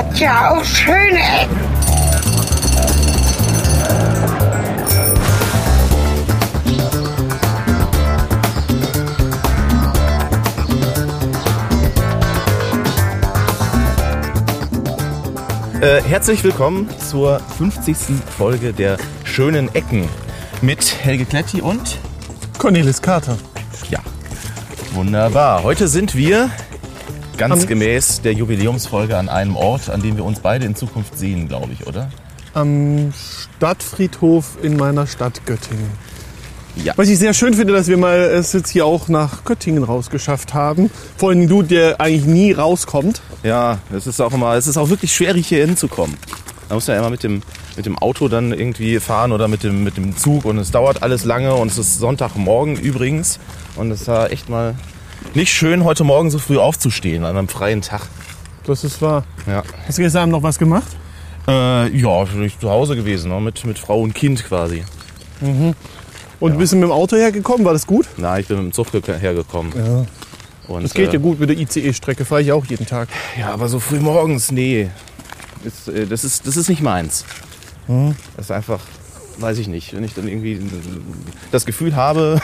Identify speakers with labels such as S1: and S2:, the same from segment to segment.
S1: hat ja auch schöne Ecken.
S2: Äh, herzlich willkommen zur 50. Folge der Schönen Ecken mit Helge Kletti und
S3: Cornelis Carter.
S2: ja, wunderbar. Heute sind wir ganz gemäß der Jubiläumsfolge an einem Ort, an dem wir uns beide in Zukunft sehen, glaube ich, oder?
S3: Am Stadtfriedhof in meiner Stadt Göttingen.
S2: Ja.
S3: Was ich sehr schön finde, dass wir mal es jetzt hier auch nach Göttingen rausgeschafft haben. Vor allem du, der eigentlich nie rauskommt.
S2: Ja, es ist auch immer, es ist auch wirklich schwierig hier hinzukommen. Man muss ja immer mit dem, mit dem Auto dann irgendwie fahren oder mit dem, mit dem Zug und es dauert alles lange und es ist Sonntagmorgen übrigens und es war echt mal nicht schön, heute Morgen so früh aufzustehen an einem freien Tag.
S3: Das ist wahr.
S2: Ja.
S3: Hast du gestern Abend noch was gemacht?
S2: Äh, ja, bin ich zu Hause gewesen, ne? mit, mit Frau und Kind quasi.
S3: Und bist du mit dem Auto hergekommen? War das gut?
S2: Na, ich bin mit dem Zug ge- hergekommen.
S3: Ja.
S2: Und,
S3: Das geht
S2: äh,
S3: ja gut mit der ICE-Strecke. Fahre ich auch jeden Tag.
S2: Ja, aber so früh morgens, nee. Ist, äh, das, ist, das ist nicht meins. Das ist einfach, weiß ich nicht, wenn ich dann irgendwie das Gefühl habe,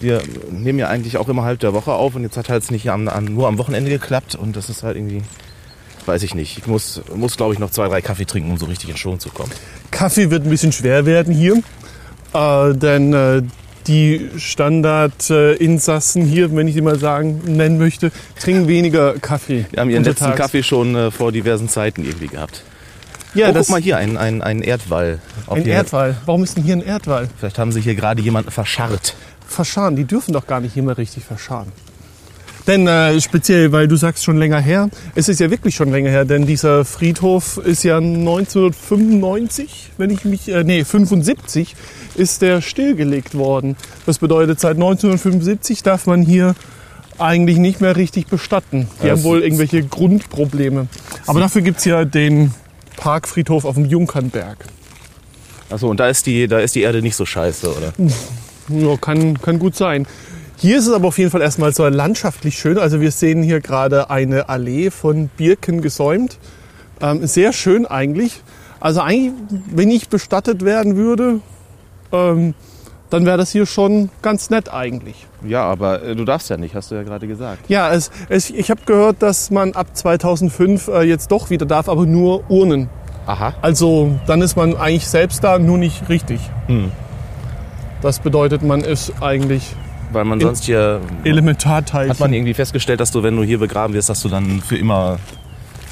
S2: wir nehmen ja eigentlich auch immer halb der Woche auf und jetzt hat halt nicht am, am, nur am Wochenende geklappt und das ist halt irgendwie, weiß ich nicht. Ich muss, muss glaube ich, noch zwei, drei Kaffee trinken, um so richtig in Schwung zu kommen.
S3: Kaffee wird ein bisschen schwer werden hier. Äh, denn äh, die Standardinsassen hier, wenn ich sie mal sagen, nennen möchte, trinken weniger Kaffee.
S2: Wir haben ihren letzten
S3: untertags.
S2: Kaffee schon äh, vor diversen Zeiten irgendwie gehabt.
S3: Ja,
S2: oh, guck mal hier, ein, ein, ein Erdwall. Ob
S3: ein Erdwall. Warum ist denn hier ein Erdwall?
S2: Vielleicht haben sie hier gerade jemanden verscharrt.
S3: Verscharen, die dürfen doch gar nicht immer richtig verscharen. Denn äh, speziell, weil du sagst schon länger her, es ist ja wirklich schon länger her, denn dieser Friedhof ist ja 1995, wenn ich mich, äh, nee, 75 ist der stillgelegt worden. Das bedeutet, seit 1975 darf man hier eigentlich nicht mehr richtig bestatten. Die
S2: Ja,
S3: haben wohl irgendwelche Grundprobleme. Aber dafür gibt's ja den Parkfriedhof auf dem Junkernberg.
S2: Achso, und da ist, die, da ist die Erde nicht so scheiße, oder?
S3: Ja, kann, kann gut sein. Hier ist es aber auf jeden Fall erstmal so landschaftlich schön. Also wir sehen hier gerade eine Allee von Birken gesäumt. Ähm, sehr schön eigentlich. Also eigentlich, wenn ich bestattet werden würde, ähm, dann wäre das hier schon ganz nett eigentlich.
S2: Ja, aber äh, du darfst ja nicht, hast du ja gerade gesagt.
S3: Ja, es, es, ich habe gehört, dass man ab 2005 äh, jetzt doch wieder darf, aber nur Urnen.
S2: Aha.
S3: Also dann ist man eigentlich selbst da, nur nicht richtig.
S2: Hm.
S3: Das bedeutet, man ist eigentlich
S2: Weil man sonst hier.
S3: Elementarteilchen.
S2: Hat man irgendwie festgestellt, dass du, wenn du hier begraben wirst, dass du dann für immer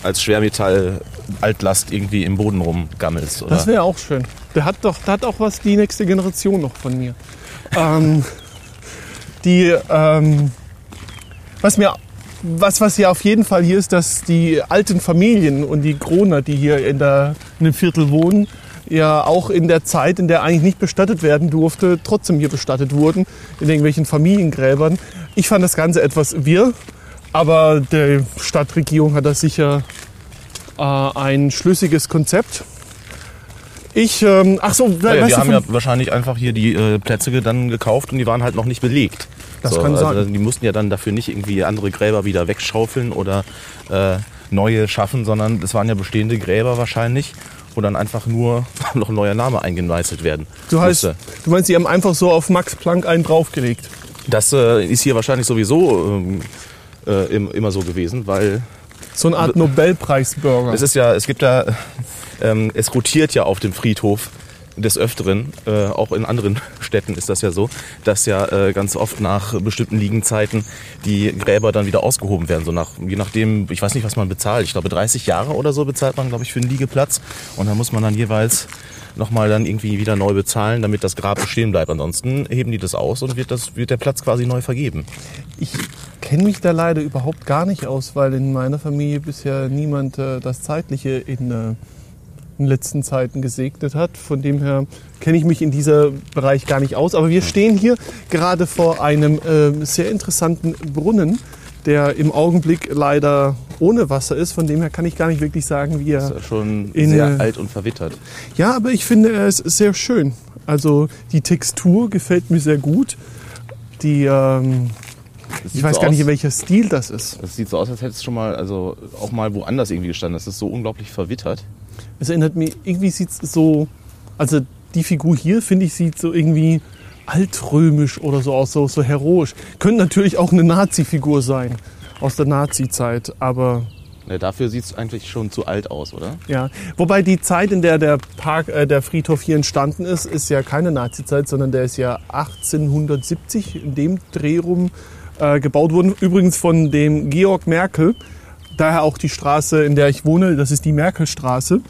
S2: als Schwermetall Altlast irgendwie im Boden rumgammelst, oder?
S3: Das wäre auch schön. Der hat doch, der hat auch was die nächste Generation noch von mir. ähm, die, ähm, was mir, was, was ja auf jeden Fall hier ist, dass die alten Familien und die Kroner, die hier in, der, in dem Viertel wohnen, ja auch in der Zeit, in der eigentlich nicht bestattet werden durfte, trotzdem hier bestattet wurden, in irgendwelchen Familiengräbern. Ich fand das Ganze etwas wirr, aber die Stadtregierung hat da sicher äh, ein schlüssiges Konzept. Ich, ähm, ach so,
S2: Ja, ja,
S3: du,
S2: haben ja wahrscheinlich einfach hier die äh, Plätze dann gekauft und die waren halt noch nicht belegt.
S3: Das kann
S2: also
S3: sein.
S2: Die mussten ja dann dafür nicht irgendwie andere Gräber wieder wegschaufeln oder äh, neue schaffen, sondern es waren ja bestehende Gräber wahrscheinlich, wo dann einfach nur noch ein neuer Name eingemeißelt werden
S3: du, heißt,
S2: musste.
S3: du meinst, sie haben einfach so auf Max Planck einen draufgelegt.
S2: Das äh, ist hier wahrscheinlich sowieso ähm, äh, im, immer so gewesen, weil
S3: So eine Art Nobelpreisbürger.
S2: es ist ja, es gibt ja, ähm, es rotiert ja auf dem Friedhof des Öfteren, äh, auch in anderen Städten ist das ja so, dass ja äh, ganz oft nach bestimmten Liegenzeiten die Gräber dann wieder ausgehoben werden. So nach, je nachdem, ich weiß nicht, was man bezahlt. Ich glaube, 30 Jahre oder so bezahlt man, glaube ich, für einen Liegeplatz. Und dann muss man dann jeweils nochmal dann irgendwie wieder neu bezahlen, damit das Grab bestehen bleibt. Ansonsten heben die das aus und wird, das, wird der Platz quasi neu vergeben.
S3: Ich kenne mich da leider überhaupt gar nicht aus, weil in meiner Familie bisher niemand äh, das Zeitliche in, äh, in letzten Zeiten gesegnet hat. Von dem her kenne ich mich in diesem Bereich gar nicht aus. Aber wir stehen hier gerade vor einem äh, sehr interessanten Brunnen, der im Augenblick leider ohne Wasser ist. Von dem her kann ich gar nicht wirklich sagen, wie er
S2: ist ja schon
S3: In,
S2: sehr alt und verwittert.
S3: Ja, aber ich finde, er ist sehr schön. Also die Textur gefällt mir sehr gut. Die, ähm, Ich weiß
S2: so
S3: gar nicht,
S2: aus-
S3: in welcher Stil das ist.
S2: Das sieht so aus, als hättest du schon mal, also auch mal woanders irgendwie gestanden. Das ist so unglaublich verwittert.
S3: Es erinnert mich, irgendwie sieht es so, also die Figur hier, finde ich, sieht so irgendwie altrömisch oder so aus, so, so heroisch. Könnte natürlich auch eine Nazi-Figur sein aus der Nazi-Zeit, aber
S2: Ja, dafür sieht es eigentlich schon zu alt aus, oder?
S3: ja. Wobei die Zeit, in der der Park, äh, der Friedhof hier entstanden ist, ist ja keine Nazi-Zeit, sondern der ist ja 1870 in dem Dreh rum äh, gebaut worden. Übrigens von dem Georg Merkel. Daher auch die Straße, in der ich wohne, das ist die Merkelstraße.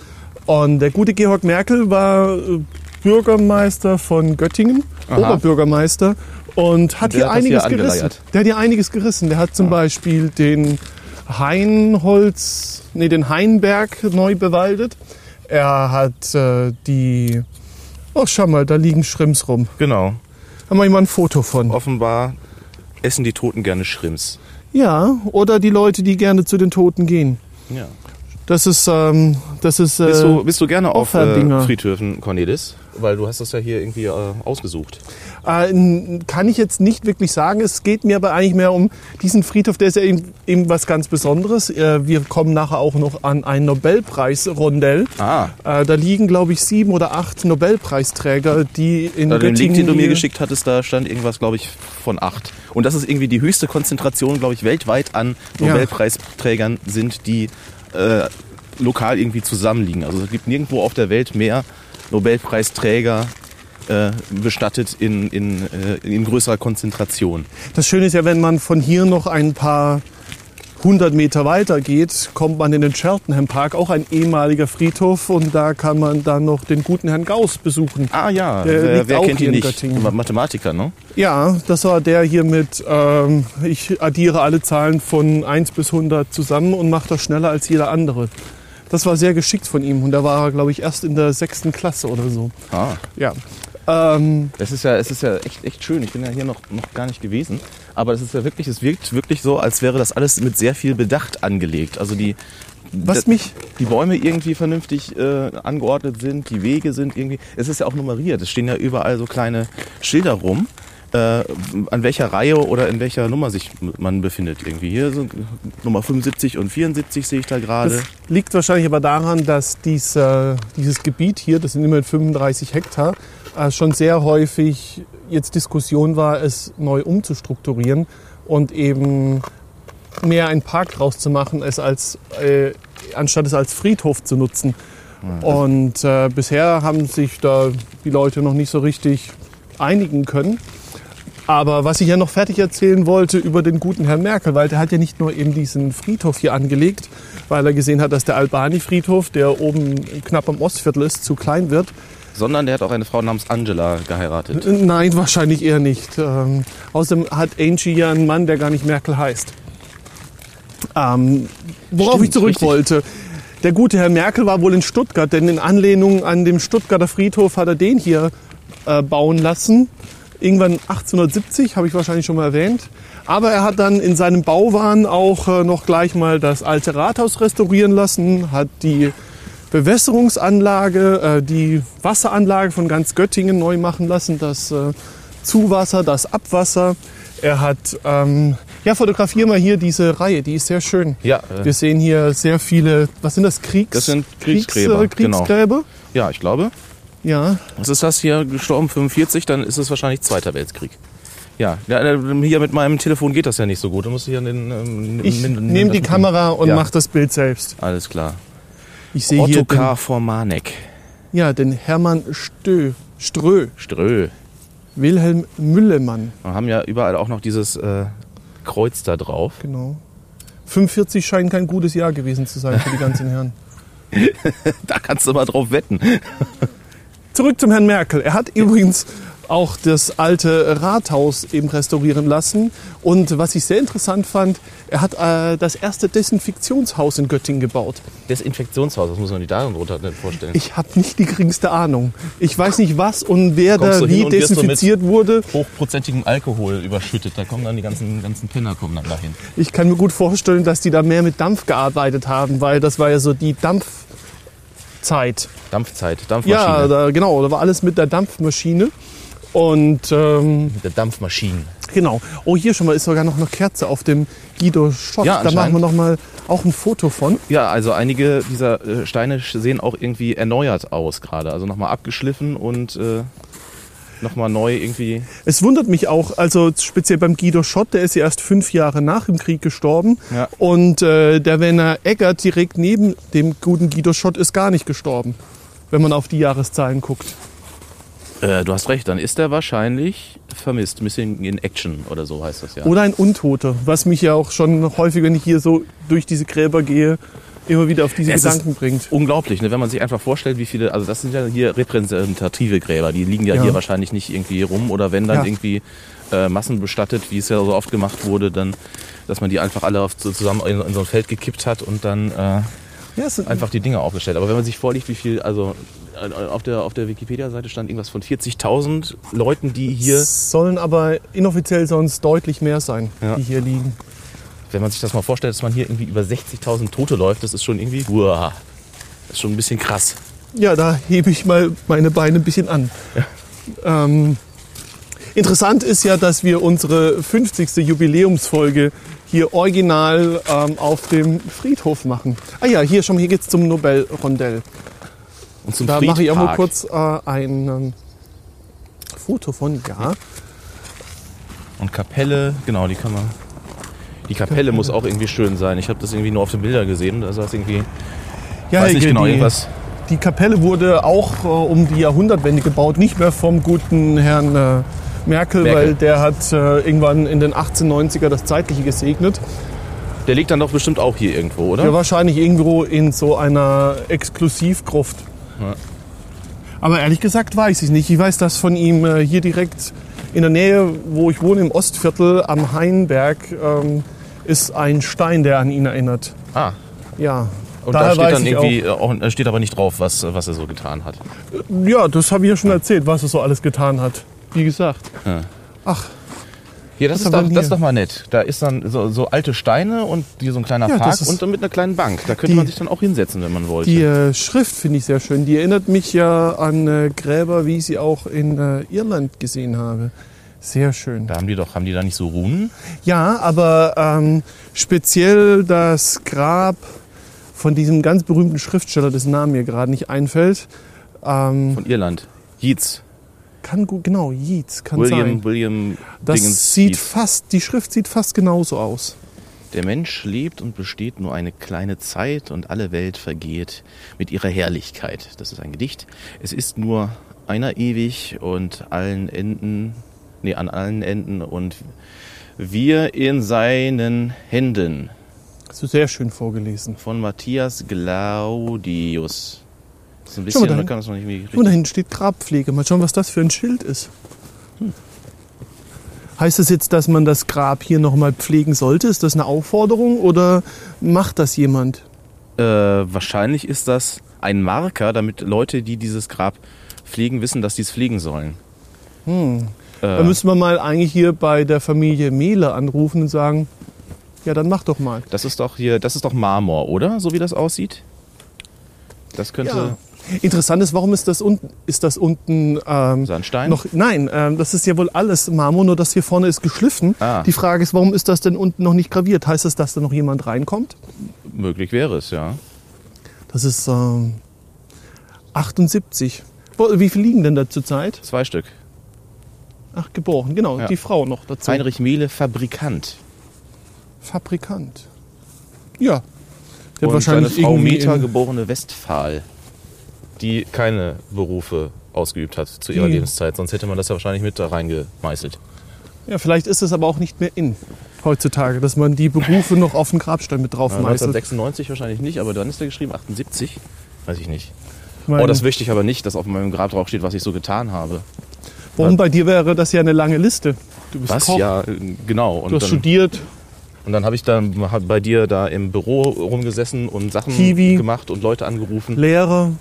S3: Und der gute Georg Merkel war äh, Bürgermeister von Göttingen,
S2: Aha.
S3: Oberbürgermeister und hat
S2: Der
S3: hier
S2: hat das hier
S3: einiges gerissen. Der hat hier einiges gerissen. Der hat zum Beispiel den Hainholz, nee, den Hainberg neu bewaldet. Er hat äh, die, oh schau mal, da liegen Schrimps rum.
S2: Genau.
S3: Haben wir mal ein Foto von.
S2: Offenbar essen die Toten gerne Schrimps.
S3: Ja, oder die Leute, die gerne zu den Toten gehen.
S2: Ja.
S3: Das ist, ähm, das ist. Äh,
S2: Bist, du, bist du gerne auf äh. Friedhöfen, Cornelis? Weil du hast das ja hier irgendwie äh, ausgesucht.
S3: Äh, kann ich jetzt nicht wirklich sagen. Es geht mir aber eigentlich mehr um diesen Friedhof, der ist ja eben, eben was ganz Besonderes. Äh, wir kommen nachher auch noch an ein Nobelpreis-Rondell.
S2: Ah,
S3: Äh, da liegen, glaube ich, sieben oder acht Nobelpreisträger, die in
S2: da den Link, den du mir geschickt hattest, da stand irgendwas, glaube ich, von acht. Und das ist irgendwie die höchste Konzentration, glaube ich, weltweit an
S3: Ja.
S2: Nobelpreisträgern sind, die äh, lokal irgendwie zusammenliegen. Also es gibt nirgendwo auf der Welt mehr Nobelpreisträger äh, bestattet in, in, äh, in größerer Konzentration.
S3: Das Schöne ist ja, wenn man von hier noch ein paar hundert Meter weiter geht, kommt man in den Cheltenham Park, auch ein ehemaliger Friedhof. Und da kann man dann noch den guten Herrn Gauss besuchen.
S2: Ah ja,
S3: Der
S2: wer,
S3: liegt
S2: wer
S3: auch
S2: kennt ihn
S3: in
S2: nicht?
S3: Göttingen.
S2: Ma- Mathematiker, ne?
S3: Ja, das war der hier mit, ähm, ich addiere alle Zahlen von 1 bis 100 zusammen und mache das schneller als jeder andere. Das war sehr geschickt von ihm und da war er, glaube ich, erst in der sechsten Klasse oder so.
S2: Ah.
S3: Ja. Ähm,
S2: Es ist ja, es ist ja echt, echt schön. Ich bin ja hier noch, noch gar nicht gewesen. Aber es ist ja wirklich, es wirkt wirklich so, als wäre das alles mit sehr viel Bedacht angelegt. Also die,
S3: was mich
S2: die Bäume irgendwie vernünftig äh, angeordnet sind, die Wege sind irgendwie. Es ist ja auch nummeriert. Es stehen ja überall so kleine Schilder rum. Äh, an welcher Reihe oder in welcher Nummer sich man befindet irgendwie. Hier sind Nummer 75 und 74 sehe ich da gerade.
S3: Das liegt wahrscheinlich aber daran, dass dieser, dieses Gebiet hier, das sind immerhin 35 Hektar, äh, schon sehr häufig jetzt Diskussion war, es neu umzustrukturieren und eben mehr einen Park draus zu machen, es als, äh, anstatt es als Friedhof zu nutzen. Und äh, bisher haben sich da die Leute noch nicht so richtig einigen können. Aber was ich ja noch fertig erzählen wollte über den guten Herrn Merkel, weil der hat ja nicht nur eben diesen Friedhof hier angelegt, weil er gesehen hat, dass der Albani-Friedhof, der oben knapp am Ostviertel ist, zu klein wird.
S2: Sondern der hat auch eine Frau namens Angela geheiratet.
S3: Nein, wahrscheinlich eher nicht. Ähm, außerdem hat Angie ja einen Mann, der gar nicht Merkel heißt. Ähm, worauf
S2: Stimmt,
S3: ich zurück
S2: richtig.
S3: wollte. Der gute Herr Merkel war wohl in Stuttgart, denn in Anlehnung an dem Stuttgarter Friedhof hat er den hier äh, bauen lassen. Irgendwann 1870, habe ich wahrscheinlich schon mal erwähnt. Aber er hat dann in seinem Bauwahn auch äh, noch gleich mal das alte Rathaus restaurieren lassen, hat die Bewässerungsanlage, äh, die Wasseranlage von ganz Göttingen neu machen lassen, das äh, Zuwasser, das Abwasser. Er hat, ähm, ja, fotografier mal hier diese Reihe, die ist sehr schön.
S2: Ja, äh,
S3: Wir sehen hier sehr viele, was sind das, Kriegs
S2: Das sind Kriegsgräber,
S3: Kriegs, äh, Kriegsgräber?
S2: ja, ich glaube.
S3: Ja,
S2: Was ist das hier? Gestorben 45, dann ist es wahrscheinlich Zweiter Weltkrieg. Ja, äh, hier mit meinem Telefon geht das ja nicht so gut. Du musst hier den. Ähm,
S3: ich nehme die Kamera und
S2: Ja.
S3: mache das Bild selbst.
S2: Alles klar.
S3: Ich sehe hier
S2: Ottokar Formanek.
S3: ja, den Hermann Stö, Strö,
S2: Strö.
S3: Wilhelm Müllemann,
S2: Wir haben ja überall auch noch dieses äh, Kreuz da drauf.
S3: genau. 45 scheint kein gutes Jahr gewesen zu sein für die ganzen Herren.
S2: Da kannst du mal drauf wetten.
S3: Zurück zum Herrn Merkel. Er hat übrigens auch das alte Rathaus eben restaurieren lassen. Und was ich sehr interessant fand, er hat äh, das erste Desinfektionshaus in Göttingen gebaut.
S2: Desinfektionshaus, das muss man die da drunter nicht vorstellen.
S3: Ich habe nicht die geringste Ahnung. Ich weiß nicht was und wer da wie desinfiziert wurde.
S2: Hochprozentigem Alkohol überschüttet. Da kommen dann die ganzen, ganzen Penner kommen dann dahin.
S3: Ich kann mir gut vorstellen, dass die da mehr mit Dampf gearbeitet haben, weil das war ja so die Dampfzeit.
S2: Dampfzeit, Dampfmaschine.
S3: Ja, da, genau, da war alles mit der Dampfmaschine. Und ähm,
S2: mit der Dampfmaschine.
S3: Genau. Oh, hier schon mal ist sogar noch eine Kerze auf dem Guido Schott.
S2: Ja,
S3: da machen wir noch mal auch ein Foto von.
S2: Ja, also einige dieser äh, Steine sehen auch irgendwie erneuert aus gerade. Also nochmal abgeschliffen und äh, nochmal neu irgendwie.
S3: Es wundert mich auch, also speziell beim Guido Schott, der ist ja erst fünf Jahre nach dem Krieg gestorben.
S2: Ja.
S3: Und äh, der Werner Eggert direkt neben dem guten Guido Schott ist gar nicht gestorben, wenn man auf die Jahreszahlen guckt.
S2: Äh, du hast recht, dann ist er wahrscheinlich vermisst. Missing in Action oder so heißt das ja.
S3: Oder ein Untoter, was mich ja auch schon häufig, wenn ich hier so durch diese Gräber gehe, immer wieder auf diese
S2: Es
S3: Gedanken bringt.
S2: Unglaublich, ne? wenn man sich einfach vorstellt, wie viele, also das sind ja hier repräsentative Gräber, die liegen ja,
S3: Ja.
S2: hier wahrscheinlich nicht irgendwie rum oder wenn dann
S3: Ja.
S2: irgendwie äh, massenbestattet, wie es ja so oft gemacht wurde, dann, dass man die einfach alle auf, so zusammen in, in so ein Feld gekippt hat und dann äh,
S3: Ja,
S2: einfach die Dinge aufgestellt. Aber wenn man sich vorliegt, wie viel, also äh, auf der, auf der Wikipedia-Seite stand irgendwas von 40.000 Leuten, die hier,
S3: sollen aber inoffiziell sonst deutlich mehr sein,
S2: Ja.
S3: die hier liegen.
S2: wenn man sich das mal vorstellt, dass man hier irgendwie über 60.000 Tote läuft, das ist schon irgendwie, uah, das ist schon ein bisschen krass.
S3: Ja, da hebe ich mal meine Beine ein bisschen an. Ähm, interessant ist ja, dass wir unsere 50. Jubiläumsfolge hier original ähm, auf dem Friedhof machen. Ah ja, hier schon, hier geht's zum Nobelrondell.
S2: Und zum
S3: Da mache ich auch mal kurz äh, ein ähm, Foto von, ja.
S2: Und Kapelle, genau, die kann man. Die Kapelle muss auch irgendwie schön sein. Ich habe das irgendwie nur auf den Bildern gesehen. Da saß irgendwie,
S3: Ja,
S2: weiß nicht genau,
S3: die,
S2: irgendwas.
S3: die Kapelle wurde auch äh, um die Jahrhundertwende gebaut, nicht mehr vom guten Herrn äh, Merkel,
S2: Merkel.
S3: weil der hat äh, irgendwann in den 1890er das Zeitliche gesegnet.
S2: Der liegt dann doch bestimmt auch hier irgendwo, oder?
S3: Ja, wahrscheinlich irgendwo in so einer Exklusivgruft.
S2: Ja.
S3: Aber ehrlich gesagt weiß ich nicht. Ich weiß, dass von ihm äh, hier direkt in der Nähe, wo ich wohne, im Ostviertel am Hainberg, ähm, ist ein Stein, der an ihn erinnert.
S2: ah,
S3: Ja.
S2: und da steht dann irgendwie, äh, auch, da steht aber nicht drauf, was, was er so getan hat.
S3: Ja, das habe ich ja schon erzählt, was er so alles getan hat. Wie gesagt.
S2: Ja.
S3: Ach,
S2: Hier, das, ist doch, das ist doch mal nett. Da ist dann so, so alte Steine und hier so ein kleiner
S3: Ja,
S2: Park und dann mit einer kleinen Bank. Da könnte
S3: Die-
S2: man sich dann auch hinsetzen, wenn man wollte.
S3: die äh, Schrift finde ich sehr schön. Die erinnert mich ja an äh, Gräber, wie ich sie auch in äh, Irland gesehen habe. Sehr schön.
S2: Da haben die doch, haben die da nicht so Runen?
S3: Ja, aber ähm, speziell das Grab von diesem ganz berühmten Schriftsteller, dessen Name mir gerade nicht einfällt. Ähm,
S2: Von Irland. Yeats.
S3: Kann gut, genau, Yeats, kann
S2: William,
S3: sein.
S2: William
S3: Das
S2: Dingens
S3: sieht
S2: Yeats.
S3: fast, die Schrift sieht fast genauso aus.
S2: Der Mensch lebt und besteht nur eine kleine Zeit und alle Welt vergeht mit ihrer Herrlichkeit. Das ist ein Gedicht. Es ist nur einer ewig und allen Enden, nee, an allen Enden und wir in seinen Händen.
S3: Hast du sehr schön vorgelesen.
S2: Von Matthias Glaudius. Das ist ein bisschen, man kann das noch nicht irgendwie
S3: Und
S2: richtig.
S3: da hinten steht Grabpflege. Mal schauen, was das für ein Schild ist. Hm. Heißt das jetzt, dass man das Grab hier nochmal pflegen sollte? Ist das eine Aufforderung oder macht das jemand?
S2: Äh, wahrscheinlich ist das ein Marker, damit Leute, die dieses Grab pflegen, wissen, dass sie es pflegen sollen.
S3: Hm.
S2: Äh,
S3: Da müssen wir mal eigentlich hier bei der Familie Mehle anrufen und sagen, ja, dann mach doch mal.
S2: Das ist doch hier, das ist doch Marmor, oder? So wie das aussieht. Das könnte
S3: Ja. Interessant ist, warum ist das unten, ist das unten ähm,
S2: Sandstein.
S3: noch, nein, ähm, das ist ja wohl alles Marmor, nur das hier vorne ist geschliffen.
S2: Ah.
S3: Die Frage ist, warum ist das denn unten noch nicht graviert? Heißt das, dass da noch jemand reinkommt?
S2: Möglich wäre es, ja.
S3: Das ist ähm, 78. Wo- Wie viel liegen denn da zurzeit?
S2: Zwei Stück.
S3: Ach, geboren, genau,
S2: Ja.
S3: die Frau noch dazu.
S2: Heinrich Mehle, Fabrikant.
S3: Fabrikant. Ja. Der
S2: Und seine Frau Meta,
S3: in-
S2: geborene Westphal, die keine Berufe ausgeübt hat zu ihrer
S3: Die-
S2: Lebenszeit. Sonst hätte man das ja wahrscheinlich mit da reingemeißelt.
S3: Ja, vielleicht ist es aber auch nicht mehr in heutzutage, dass man die Berufe noch auf den Grabstein mit drauf
S2: Ja,
S3: meißelt.
S2: 1996 wahrscheinlich nicht, aber dann ist der geschrieben 78. Weiß ich nicht.
S3: Ich meine,
S2: Oh, das möchte ich aber nicht, dass auf meinem Grab drauf steht, was ich so getan habe.
S3: warum bei dir wäre das ja eine lange Liste? Du bist
S2: Was?
S3: Koch,
S2: Ja, genau. Und
S3: du hast
S2: dann,
S3: studiert.
S2: und dann habe ich dann bei dir da im Büro rumgesessen und Sachen
S3: Kiwi.
S2: gemacht und Leute angerufen.
S3: Lehrer.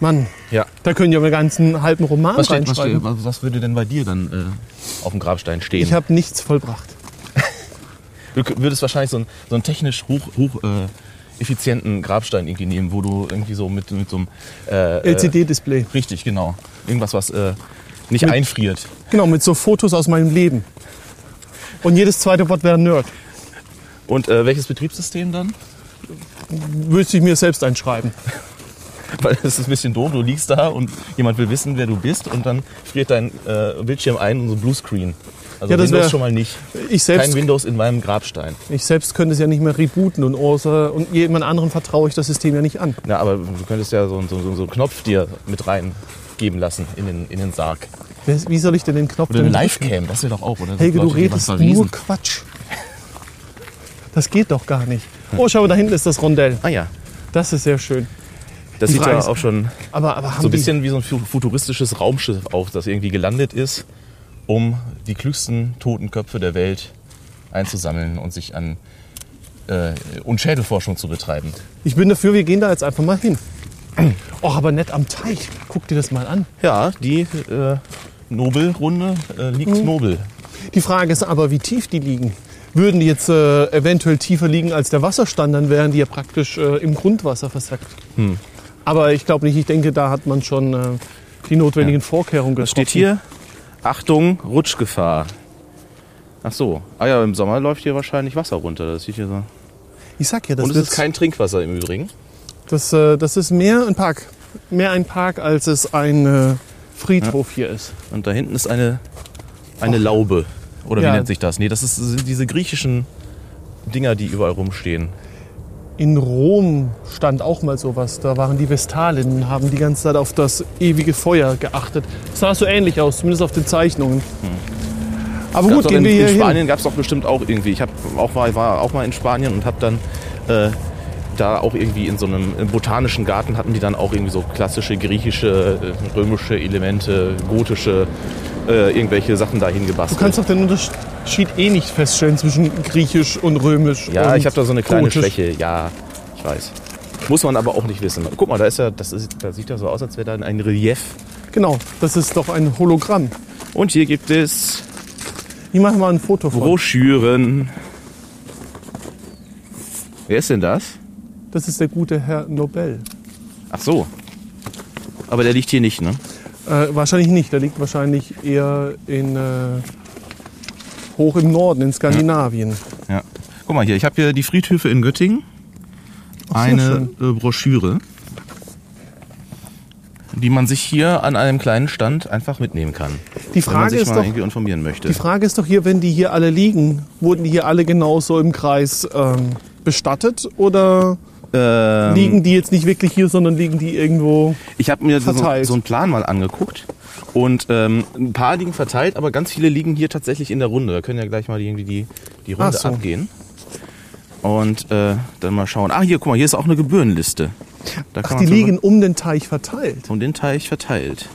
S3: Mann,
S2: Ja.
S3: da können ja einen ganzen halben Roman
S2: Was, steht, was,
S3: reinschreiben.
S2: steht, was, würde denn bei dir dann äh, auf dem Grabstein stehen?
S3: Ich habe nichts vollbracht.
S2: du würdest wahrscheinlich so einen, so einen technisch hoch, hoch äh, effizienten Grabstein irgendwie nehmen, wo du irgendwie so mit, mit so einem äh, äh,
S3: LCD-Display.
S2: Richtig, genau. Irgendwas, was äh, Nicht
S3: Mit-
S2: einfriert.
S3: Genau, mit so Fotos aus meinem Leben. Und jedes zweite Wort wäre Nerd.
S2: Und äh, welches Betriebssystem dann?
S3: Müsste ich mir selbst einschreiben.
S2: Weil es ist ein bisschen doof, du liegst da und jemand will wissen, wer du bist und dann friert dein äh, Bildschirm ein und so Bluescreen. Also
S3: Ja, das
S2: Windows schon mal nicht.
S3: Ich selbst,
S2: Kein Windows in meinem Grabstein.
S3: ich selbst könnte es ja nicht mehr rebooten und, außer, und jemand anderen vertraue ich das System ja nicht an.
S2: Ja, aber du könntest ja so, so, so, so einen Knopf dir mit reingeben lassen in den, in den Sarg.
S3: Wie soll ich denn den Knopf
S2: Oder eine Livecam, das wäre doch auch, oder?
S3: Helge, du redest nur Quatsch. Das geht doch gar nicht. Oh, schau, da hinten ist das Rondell.
S2: Ah ja,
S3: Das ist sehr schön.
S2: Das
S3: Die
S2: sieht
S3: Frage
S2: ja auch schon
S3: Aber, aber
S2: so ein bisschen wie so ein fu- futuristisches Raumschiff auf, das irgendwie gelandet ist, um die klügsten Totenköpfe der Welt einzusammeln und sich an äh, und Schädelforschung zu betreiben.
S3: ich bin dafür, wir gehen da jetzt einfach mal hin. Och, aber nett am Teich. Guck dir das mal an.
S2: Ja, die äh, Nobelrunde äh, liegt
S3: Mhm.
S2: nobel.
S3: Die Frage ist aber, wie tief die liegen. Würden die jetzt äh, eventuell tiefer liegen als der Wasserstand, dann wären die ja praktisch äh, im Grundwasser versackt.
S2: Hm.
S3: Aber ich glaube nicht, ich denke, da hat man schon äh, die notwendigen Vorkehrungen
S2: Was
S3: getroffen.
S2: steht hier? Achtung, Rutschgefahr. Ach so. Ah ja, im Sommer läuft hier wahrscheinlich Wasser runter. Das sieht hier so.
S3: Ich sag ja, das,
S2: Und es ist kein Trinkwasser im Übrigen.
S3: das, äh, das ist mehr ein Park. Mehr ein Park, als es ein äh, Friedhof hier ist.
S2: Und da hinten ist eine, eine Laube. Oder
S3: Ja.
S2: wie nennt sich das? Nee, das ist, sind diese griechischen Dinger, die überall rumstehen.
S3: In Rom stand auch mal sowas. Da waren die Vestalinnen, haben die ganze Zeit auf das ewige Feuer geachtet. Das sah so ähnlich aus, zumindest auf den Zeichnungen. Aber
S2: Gab's
S3: gut, gehen
S2: in,
S3: wir hier
S2: in. Spanien gab es doch bestimmt auch irgendwie. Ich hab auch mal, war auch mal in Spanien und habe dann äh, da auch irgendwie in so einem botanischen Garten hatten die dann auch irgendwie so klassische griechische, äh, römische Elemente, gotische, äh, irgendwelche Sachen dahin
S3: Du
S2: gebastelt.
S3: kannst doch den Unterschied eh nicht feststellen zwischen griechisch und römisch.
S2: ja,
S3: und
S2: ich habe da so eine kleine
S3: gotisch.
S2: Schwäche. Ja, ich weiß. Muss man aber auch nicht wissen. Guck mal, da ist ja, das ist, da sieht ja so aus, als wäre da ein Relief.
S3: Genau, das ist doch ein Hologramm.
S2: Und hier gibt es
S3: Ich mache mal ein Foto von.
S2: Broschüren. Wer ist denn das?
S3: Das ist der gute Herr Nobel.
S2: Ach so. Aber der liegt hier nicht, ne?
S3: Äh, wahrscheinlich nicht, der liegt wahrscheinlich eher in, äh, hoch im Norden, in Skandinavien.
S2: Ja. Guck mal hier, ich habe hier die Friedhöfe in Göttingen. Eine äh, Broschüre, die man sich hier an einem kleinen Stand einfach mitnehmen kann.
S3: Die
S2: wenn man
S3: Frage
S2: sich
S3: ist
S2: mal
S3: doch,
S2: irgendwie informieren möchte.
S3: Die Frage ist doch hier, wenn die hier alle liegen, wurden die hier alle genauso im Kreis ähm, bestattet oder
S2: Ähm,
S3: liegen die jetzt nicht wirklich hier, sondern liegen die irgendwo?
S2: Ich habe mir so,
S3: verteilt?
S2: so einen Plan mal angeguckt. Und ähm, ein paar liegen verteilt, aber ganz viele liegen hier tatsächlich in der Runde. Da können ja gleich mal irgendwie die, die Runde
S3: Ach so.
S2: abgehen. Und äh, dann mal schauen. Ah, hier, guck mal, hier ist auch eine Gebührenliste. Da
S3: Ach,
S2: kann
S3: die
S2: man
S3: liegen um den Teich verteilt.
S2: um den Teich verteilt.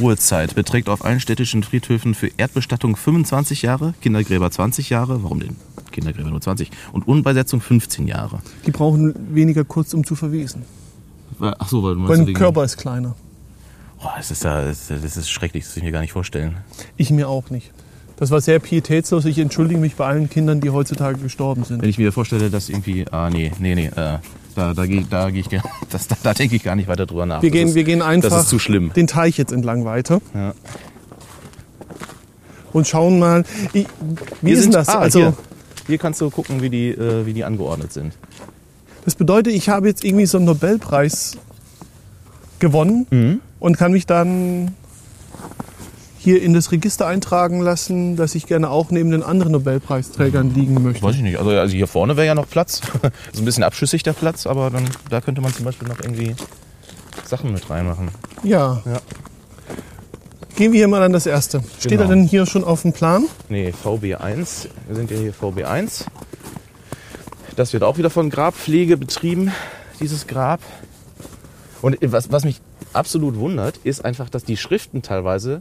S2: Ruhezeit beträgt auf allen städtischen Friedhöfen für Erdbestattung 25 Jahre, Kindergräber 20 Jahre, warum denn Kindergräber nur 20 und Unbeisetzung 15 Jahre.
S3: Die brauchen weniger kurz, um zu verwesen.
S2: Ach so, weil du
S3: Mein Körper ist kleiner.
S2: Oh, das ist ja, das ist- schrecklich, das kann ich mir gar nicht vorstellen.
S3: Ich mir auch nicht. Das war sehr pietätslos. Ich entschuldige mich bei allen Kindern, die heutzutage gestorben sind.
S2: Wenn ich mir vorstelle, dass irgendwie, ah nee, nee, nee, äh, da, da gehe da geh ich, gar- das, da, da denke ich gar nicht weiter drüber nach.
S3: Wir
S2: Das
S3: gehen,
S2: ist,
S3: wir gehen einfach
S2: Das ist zu schlimm.
S3: den Teich jetzt entlang weiter
S2: Ja.
S3: und schauen mal. Ich, wie
S2: Hier
S3: ist denn
S2: sind-
S3: das?
S2: Ah,
S3: also,
S2: hier. Hier kannst du gucken, wie die, äh, wie die angeordnet sind.
S3: das bedeutet, ich habe jetzt irgendwie so einen Nobelpreis gewonnen
S2: Mhm.
S3: und kann mich dann hier in das Register eintragen lassen, dass ich gerne auch neben den anderen Nobelpreisträgern liegen möchte.
S2: Weiß ich nicht. Also, also hier vorne wäre ja noch Platz. so ein bisschen abschüssig der Platz, aber dann, da könnte man zum Beispiel noch irgendwie Sachen mit reinmachen.
S3: Ja.
S2: Ja.
S3: Gehen wir hier mal an das erste. Steht er
S2: Genau.
S3: denn hier schon auf dem Plan?
S2: Nee, VB1. Wir sind ja hier VB1. Das wird auch wieder von Grabpflege betrieben, dieses Grab. Und was, was mich absolut wundert, ist einfach, dass die Schriften teilweise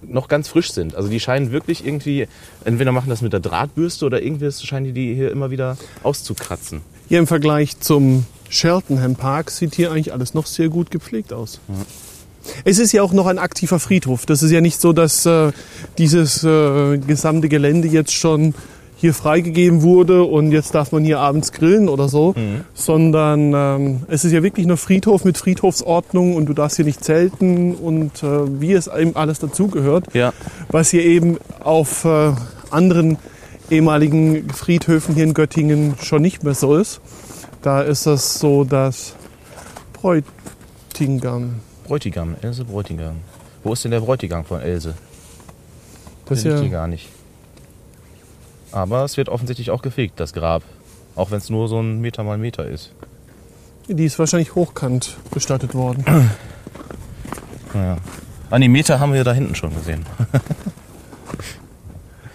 S2: noch ganz frisch sind. Also die scheinen wirklich irgendwie, entweder machen das mit der Drahtbürste oder irgendwie scheinen die die hier immer wieder auszukratzen.
S3: Hier im Vergleich zum Cheltenham Park sieht hier eigentlich alles noch sehr gut gepflegt aus. Es ist ja auch noch ein aktiver Friedhof. Das ist ja nicht so, dass äh, dieses äh, gesamte Gelände jetzt schon hier freigegeben wurde und jetzt darf man hier abends grillen oder so, sondern ähm, es ist ja wirklich nur Friedhof mit Friedhofsordnung und du darfst hier nicht zelten und äh, wie es eben alles dazugehört
S2: Ja.
S3: was hier eben auf äh, anderen ehemaligen Friedhöfen hier in Göttingen schon nicht mehr so ist. Da ist das so, dass Bräutigam,
S2: Bräutigam, Else Bräutigam. Wo ist denn der Bräutigam von Else?
S3: das
S2: Der liegt hier gar nicht. Aber es wird offensichtlich auch gefegt, das Grab. Auch wenn es nur so ein Meter mal Meter ist.
S3: die ist wahrscheinlich hochkant bestattet worden.
S2: Naja. Ah, nee, Meter haben wir da hinten schon gesehen.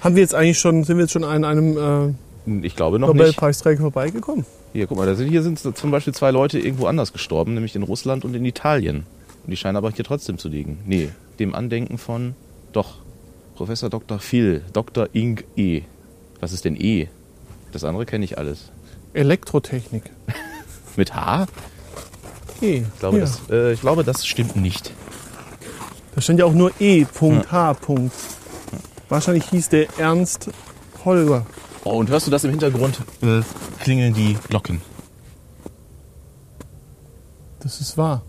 S3: Haben wir jetzt eigentlich schon, sind wir jetzt schon an einem äh,
S2: Ich glaube noch nicht.
S3: Nobelpreisträger vorbeigekommen?
S2: Hier, guck mal, da sind, hier sind zum Beispiel zwei Leute irgendwo anders gestorben, nämlich in Russland und in Italien. Und die scheinen aber hier trotzdem zu liegen. Nee, dem Andenken von, doch, Professor Dr. Phil, Dr. Ing E. Was ist denn E? Das andere kenne ich alles.
S3: Elektrotechnik.
S2: Mit H?
S3: E.
S2: Ich glaube,
S3: ja.
S2: das, äh, ich glaube das stimmt nicht.
S3: Da stand ja auch nur E.H. Wahrscheinlich hieß der Ernst Holger.
S2: Oh, und hörst du das im Hintergrund? Äh, klingeln die Glocken.
S3: Das ist wahr.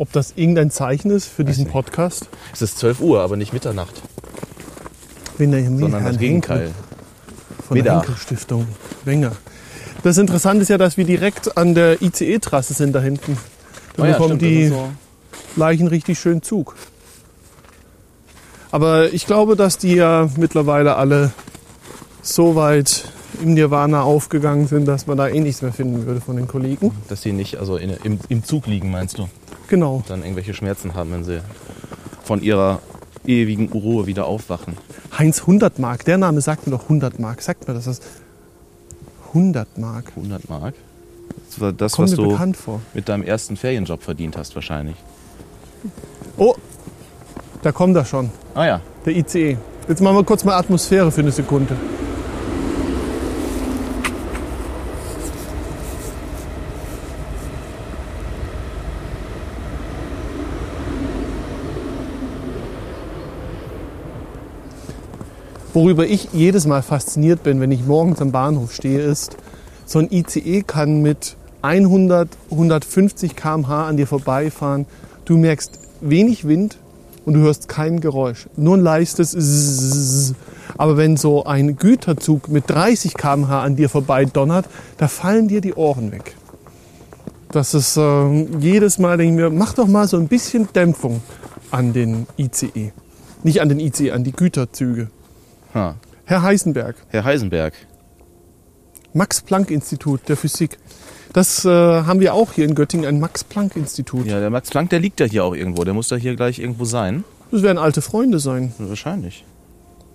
S3: Ob das irgendein Zeichen ist für diesen. Podcast?
S2: Es ist 12 Uhr, aber nicht Mitternacht,
S3: Wenn der
S2: sondern das Gegenteil.
S3: Von der
S2: Mittag.
S3: Henkel Stiftung Wenger. Das Interessante ist ja, dass wir direkt an der ICE-Trasse sind da hinten. Da
S2: Oh ja,
S3: bekommen
S2: stimmt,
S3: die
S2: so.
S3: Leichen richtig schön Zug. Aber ich glaube, dass die ja mittlerweile alle so weit im Nirvana aufgegangen sind, dass man da eh nichts mehr finden würde von den Kollegen.
S2: Dass sie nicht also in, im, im Zug liegen, meinst du?
S3: Genau.
S2: Dann irgendwelche Schmerzen haben, wenn sie von ihrer ewigen Ruhe wieder aufwachen.
S3: Heinz 100 Mark, der Name sagt mir doch 100 Mark. Sagt mir das was? 100 Mark.
S2: 100 Mark. Das war das,
S3: Kommt
S2: was du
S3: bekannt vor.
S2: mit deinem ersten Ferienjob verdient hast, wahrscheinlich.
S3: Oh, da kommt er schon,
S2: Ah ja.
S3: der ICE. Jetzt machen wir kurz mal Atmosphäre für eine Sekunde. Worüber ich jedes Mal fasziniert bin, wenn ich morgens am Bahnhof stehe, ist, so ein ICE kann mit 100, 150 km/h an dir vorbeifahren. Du merkst wenig Wind und du hörst kein Geräusch. Nur ein leichtes Zzzz. Aber wenn so ein Güterzug mit 30 km/h an dir vorbei donnert, da fallen dir die Ohren weg. Das ist äh, jedes Mal, denke ich mir, mach doch mal so ein bisschen Dämpfung an den ICE. Nicht an den ICE, an die Güterzüge.
S2: Ha.
S3: Herr Heisenberg,
S2: Herr Heisenberg.
S3: Max-Planck-Institut der Physik. Das äh, haben wir auch hier in Göttingen, ein Max-Planck-Institut.
S2: Ja, der Max Planck, der liegt ja hier auch irgendwo. Der muss da hier gleich irgendwo sein.
S3: Das werden alte Freunde sein.
S2: Wahrscheinlich.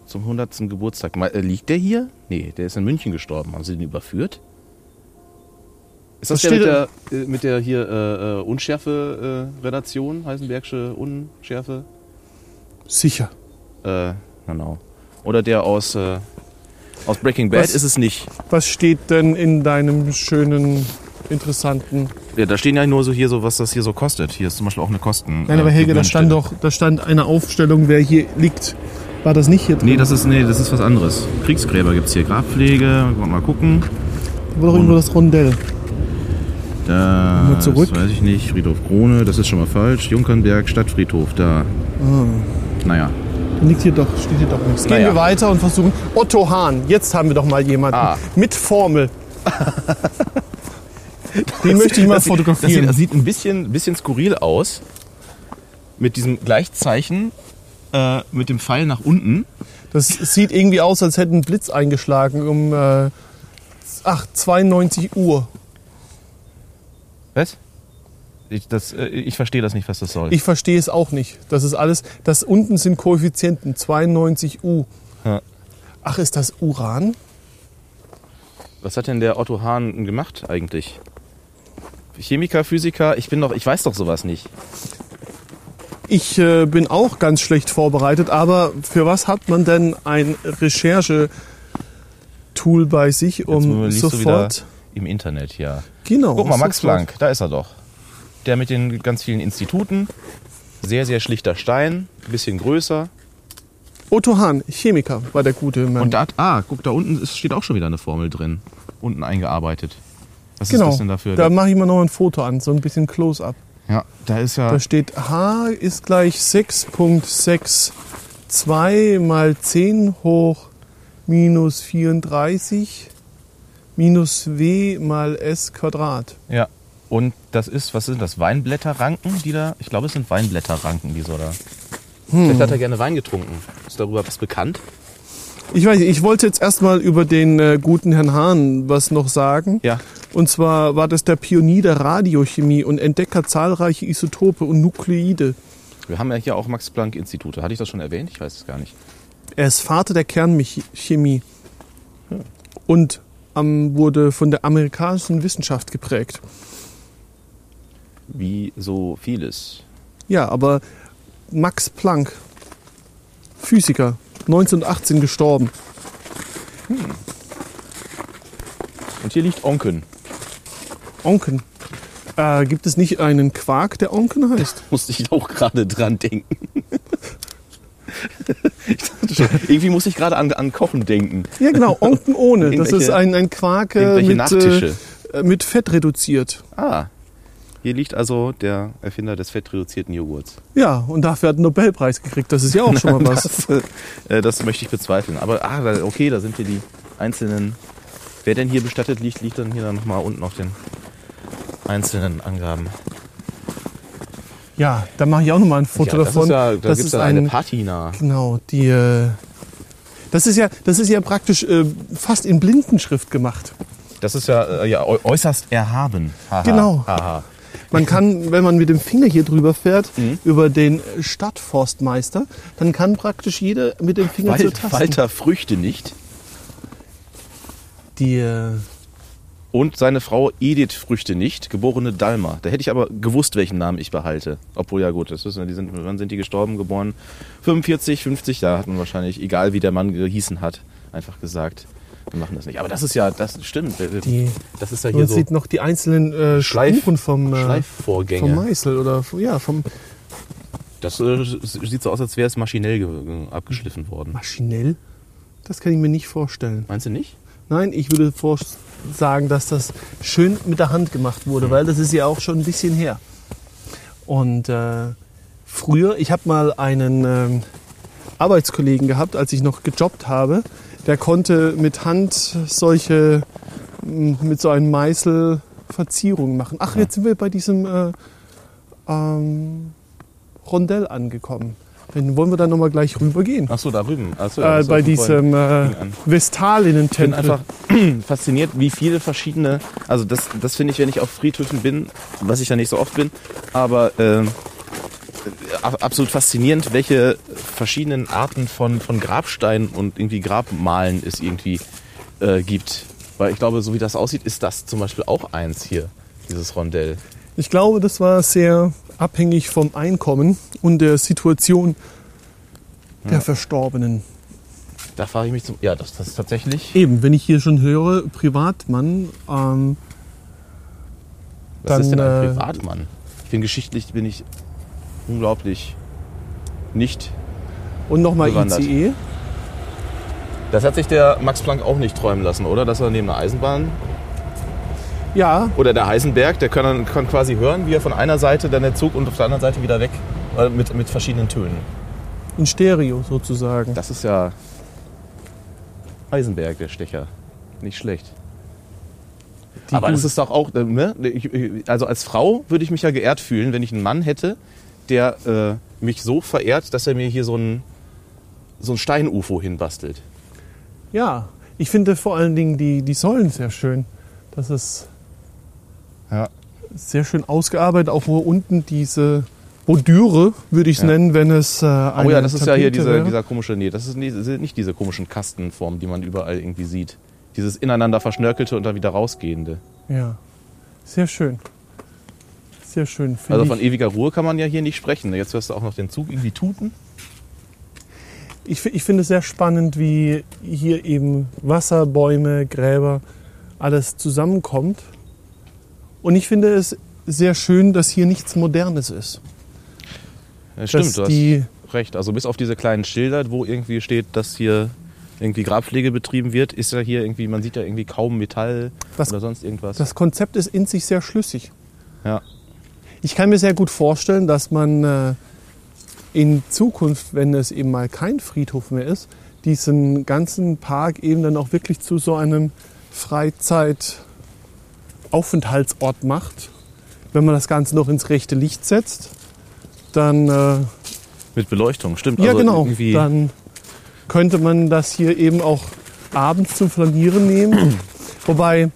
S2: Zum 100. Geburtstag. Mal- äh, Liegt der hier? Nee, der ist in München gestorben. Haben sie den überführt? Ist das
S3: Was
S2: der mit der, äh, mit der hier äh, äh, Unschärfe-Redaktion? Heisenbergsche Unschärfe?
S3: Sicher.
S2: Äh, genau. Oder der aus, äh, aus Breaking Bad
S3: Was?
S2: ist es nicht.
S3: Was steht denn in deinem schönen, interessanten...
S2: Ja, da stehen ja nur so hier so, was das hier so kostet. Hier ist zum Beispiel auch eine Kosten.
S3: Nein, aber
S2: äh,
S3: Helge, da stand doch, da stand eine Aufstellung, wer hier liegt. War das nicht hier drin?
S2: Nee, das ist, nee, das ist was anderes. Kriegsgräber gibt es hier. Grabpflege, wollen wir mal gucken.
S3: Da war doch irgendwo das Rondell.
S2: Da,
S3: zurück.
S2: Das weiß ich nicht. Friedhof Krone, das ist schon mal falsch. Junkernberg, Stadtfriedhof, da.
S3: Ah.
S2: Naja.
S3: Liegt hier doch, steht hier doch nichts. Gehen
S2: Naja.
S3: wir weiter und versuchen. Otto Hahn, jetzt haben wir doch mal jemanden
S2: Ah.
S3: mit Formel. Den möchte ich mal
S2: Das das, sieht,
S3: fotografieren.
S2: das sieht ein bisschen, bisschen skurril aus. Mit diesem Gleichzeichen, äh, mit dem Pfeil nach unten.
S3: Das sieht irgendwie aus, als hätte ein Blitz eingeschlagen um äh, ach, 92 Uhr.
S2: Was? Ich, das, äh, ich verstehe das nicht, was das soll.
S3: Ich verstehe es auch nicht. Das ist alles. Das unten sind Koeffizienten 92 U.
S2: Ja.
S3: Ach, ist das Uran?
S2: Was hat denn der Otto Hahn gemacht eigentlich? Chemiker, Physiker, ich bin doch, ich weiß doch sowas nicht.
S3: Ich äh, bin auch ganz schlecht vorbereitet, aber für was hat man denn ein Recherche-Tool bei sich, um sofort.
S2: Im Internet, ja.
S3: Genau.
S2: Guck mal, Max
S3: sofort.
S2: Planck, da ist er doch. Der mit den ganz vielen Instituten. Sehr, sehr schlichter Stein, ein bisschen größer.
S3: Otto Hahn, Chemiker, war der gute Mann.
S2: Und da, ah, guck, da unten ist, steht auch schon wieder eine Formel drin. Unten eingearbeitet. Was
S3: genau,
S2: ist das denn dafür?
S3: da mache ich mal noch ein Foto an, so ein bisschen Close-up.
S2: ja, da ist ja.
S3: Da steht H ist gleich 6.62 mal 10 hoch minus 34 minus W mal S Quadrat.
S2: Ja. Und das ist, was sind das? Weinblätterranken, die da. Ich glaube, es sind Weinblätterranken, die so da. Vielleicht hat er gerne Wein getrunken. Ist darüber was bekannt?
S3: Ich weiß nicht, ich wollte jetzt erstmal über den äh, guten Herrn Hahn was noch sagen.
S2: Ja.
S3: Und zwar war das der Pionier der Radiochemie und Entdecker zahlreicher Isotope und Nukleide.
S2: Wir haben ja hier auch Max-Planck-Institute. Hatte ich das schon erwähnt? Ich weiß es gar nicht.
S3: Er ist Vater der Kernchemie und ähm, wurde von der amerikanischen Wissenschaft geprägt.
S2: Wie so vieles.
S3: Ja, aber Max Planck, Physiker, 1918 gestorben.
S2: Und hier liegt Onken.
S3: Onken. Äh, gibt es nicht einen Quark, der Onken heißt?
S2: Musste ich auch gerade dran denken. ich dachte schon, irgendwie muss ich gerade an, an Kochen denken.
S3: Ja, genau, Onken ohne. Das ist ein, ein Quark äh, mit,
S2: Nachtische.
S3: äh, mit Fett reduziert.
S2: Ah, hier liegt also der Erfinder des fettreduzierten Joghurts.
S3: Ja, und dafür hat er einen Nobelpreis gekriegt. Das ist ja auch schon mal was.
S2: Das, äh, das möchte ich bezweifeln. Aber ah, okay, da sind hier die einzelnen. Wer denn hier bestattet liegt, liegt dann hier dann nochmal unten auf den einzelnen Angaben.
S3: Ja, da mache ich auch noch mal ein Foto
S2: ja, das
S3: davon.
S2: Ist ja, da
S3: das
S2: gibt
S3: ist ein,
S2: eine Patina.
S3: Genau, die. Äh, das ist ja, das ist ja praktisch äh, fast in Blindenschrift gemacht.
S2: Das ist ja, äh, ja äu- äußerst erhaben. Haha.
S3: Genau.
S2: Haha.
S3: Man kann, wenn man mit dem Finger hier drüber fährt,
S2: Mhm.
S3: über den Stadtforstmeister, dann kann praktisch jeder mit dem Finger zur
S2: Wal
S3: Taste.
S2: Walter Früchte nicht.
S3: Die, äh,
S2: Und seine Frau Edith Früchte nicht, geborene Dalma. Da hätte ich aber gewusst, welchen Namen ich behalte. Obwohl, ja gut, das ist, die sind, wann sind die gestorben? Geboren 45, 50, da hat man wahrscheinlich, egal wie der Mann gehießen hat, einfach gesagt, wir machen das nicht. Aber das ist ja, das stimmt.
S3: die,
S2: das ist ja
S3: man
S2: hier so
S3: sieht noch die einzelnen äh,
S2: Schleif-
S3: Spuren vom, äh,
S2: Schleifvorgänge.
S3: vom Meißel oder ja, vom
S2: Das äh, sieht so aus, als wäre es maschinell ge- abgeschliffen worden.
S3: Maschinell. Das kann ich mir nicht vorstellen.
S2: Meinst du nicht?
S3: Nein, ich würde sagen, dass das schön mit der Hand gemacht wurde, weil das ist ja auch schon ein bisschen her. Und äh, früher, ich habe mal einen ähm, Arbeitskollegen gehabt, als ich noch gejobbt habe, der konnte mit Hand solche, mit so einem Meißel Verzierungen machen. Ach, jetzt sind wir bei diesem äh, ähm, Rondell angekommen. Dann wollen wir da nochmal gleich rübergehen.
S2: Ach so, da drüben. Ach so,
S3: Äh,
S2: das
S3: bei diesem äh,
S2: an. Ich bin
S3: Vestalinnen-Tempel.
S2: einfach fasziniert, wie viele verschiedene, also das, das finde ich, wenn ich auf Friedhöfen bin, was ich ja nicht so oft bin, aber ab- absolut faszinierend, welche verschiedenen Arten von, von Grabsteinen und irgendwie Grabmalen es irgendwie äh, gibt. Weil ich glaube, so wie das aussieht, ist das zum Beispiel auch eins hier, dieses Rondell.
S3: Ich glaube, das war sehr abhängig vom Einkommen und der Situation der Verstorbenen.
S2: Da frage ich mich zum. Ja, das, das ist tatsächlich.
S3: Eben, wenn ich hier schon höre, Privatmann, ähm,
S2: Was
S3: Dann,
S2: ist denn ein
S3: äh,
S2: Privatmann? Ich bin geschichtlich bin ich unglaublich nicht.
S3: und nochmal. ICE.
S2: Das hat sich der Max Planck auch nicht träumen lassen, oder? Dass er neben einer Eisenbahn
S3: Ja,
S2: oder der Heisenberg, der kann, kann quasi hören, wie er von einer Seite dann der Zug und auf der anderen Seite wieder weg äh, mit, mit verschiedenen Tönen.
S3: in Stereo sozusagen.
S2: Das ist ja Heisenberg, der Stecher. Nicht schlecht.
S3: Die
S2: Aber das ist doch auch, ne? Also als Frau würde ich mich ja geehrt fühlen, wenn ich einen Mann hätte, der äh, mich so verehrt, dass er mir hier so ein, so ein Stein-UFO hinbastelt.
S3: Ja, ich finde vor allen Dingen die, die Säulen sehr schön. Das ist
S2: Ja.
S3: sehr schön ausgearbeitet, auch wo unten diese Bordüre, würde ich es
S2: Ja.
S3: nennen, wenn es äh, eine
S2: Oh ja, das ist ja hier
S3: Tapete
S2: diese, dieser komische, nee, das ist nie- sind nicht diese komischen Kastenformen, die man überall irgendwie sieht. Dieses ineinander verschnörkelte und dann wieder rausgehende.
S3: Ja, sehr schön. Sehr schön. finde
S2: Also von
S3: ich.
S2: ewiger Ruhe kann man ja hier nicht sprechen. Jetzt hörst du auch noch den Zug irgendwie tuten.
S3: Ich, ich finde es sehr spannend, wie hier eben Wasser, Bäume, Gräber, alles zusammenkommt. Und ich finde es sehr schön, dass hier nichts Modernes ist.
S2: Ja, stimmt, du hast recht. Also bis auf diese kleinen Schilder, wo irgendwie steht, dass hier irgendwie Grabpflege betrieben wird, ist ja hier irgendwie, man sieht ja irgendwie kaum Metall
S3: Das-
S2: oder sonst irgendwas.
S3: Das Konzept ist in sich sehr schlüssig.
S2: ja.
S3: Ich kann mir sehr gut vorstellen, dass man äh, in Zukunft, wenn es eben mal kein Friedhof mehr ist, diesen ganzen Park eben dann auch wirklich zu so einem Freizeitaufenthaltsort macht. Wenn man das Ganze noch ins rechte Licht setzt, dann äh,
S2: Mit Beleuchtung, stimmt.
S3: ja
S2: also
S3: genau,
S2: Irgendwie,
S3: dann könnte man das hier eben auch abends zum Flanieren nehmen. Wobei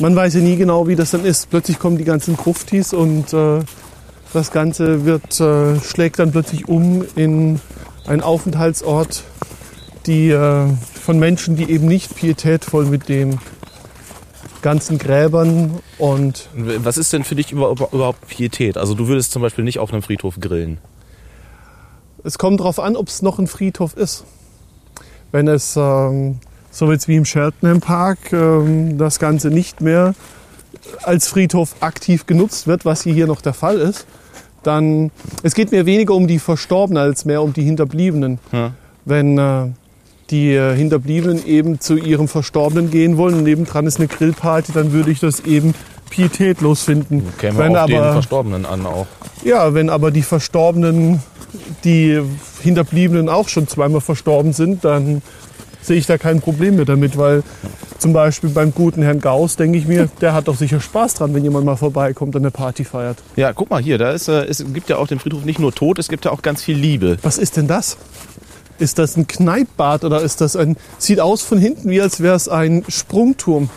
S3: man weiß ja nie genau, wie das dann ist. Plötzlich kommen die ganzen Gruftis und äh, das Ganze wird, äh, schlägt dann plötzlich um in einen Aufenthaltsort, die äh, von Menschen, die eben nicht pietätvoll mit dem ganzen Gräbern und
S2: Was ist denn für dich über, über, überhaupt Pietät? Also du würdest zum Beispiel nicht auf einem Friedhof grillen.
S3: Es kommt darauf an, ob es noch ein Friedhof ist. Wenn es ähm, so jetzt wie im Cheltenham Park ähm, das Ganze nicht mehr als Friedhof aktiv genutzt wird, was hier noch der Fall ist, dann es geht mir weniger um die Verstorbenen als mehr um die Hinterbliebenen.
S2: Ja.
S3: Wenn äh, die äh, Hinterbliebenen eben zu ihrem Verstorbenen gehen wollen und nebendran ist eine Grillparty, dann würde ich das eben pietätlos finden.
S2: Käme
S3: Wenn
S2: auf den
S3: aber-
S2: Verstorbenen an auch.
S3: ja, wenn aber die Verstorbenen, die Hinterbliebenen auch schon zweimal verstorben sind, dann sehe ich da kein Problem mehr damit, weil zum Beispiel beim guten Herrn Gauss denke ich mir, der hat doch sicher Spaß dran, wenn jemand mal vorbeikommt und eine Party feiert.
S2: Ja, guck mal hier, da ist, äh, es gibt ja auf dem Friedhof nicht nur Tod, es gibt ja auch ganz viel Liebe.
S3: Was ist denn das? Ist das ein Kneippbad oder ist das ein, sieht aus von hinten wie als wäre es ein Sprungturm.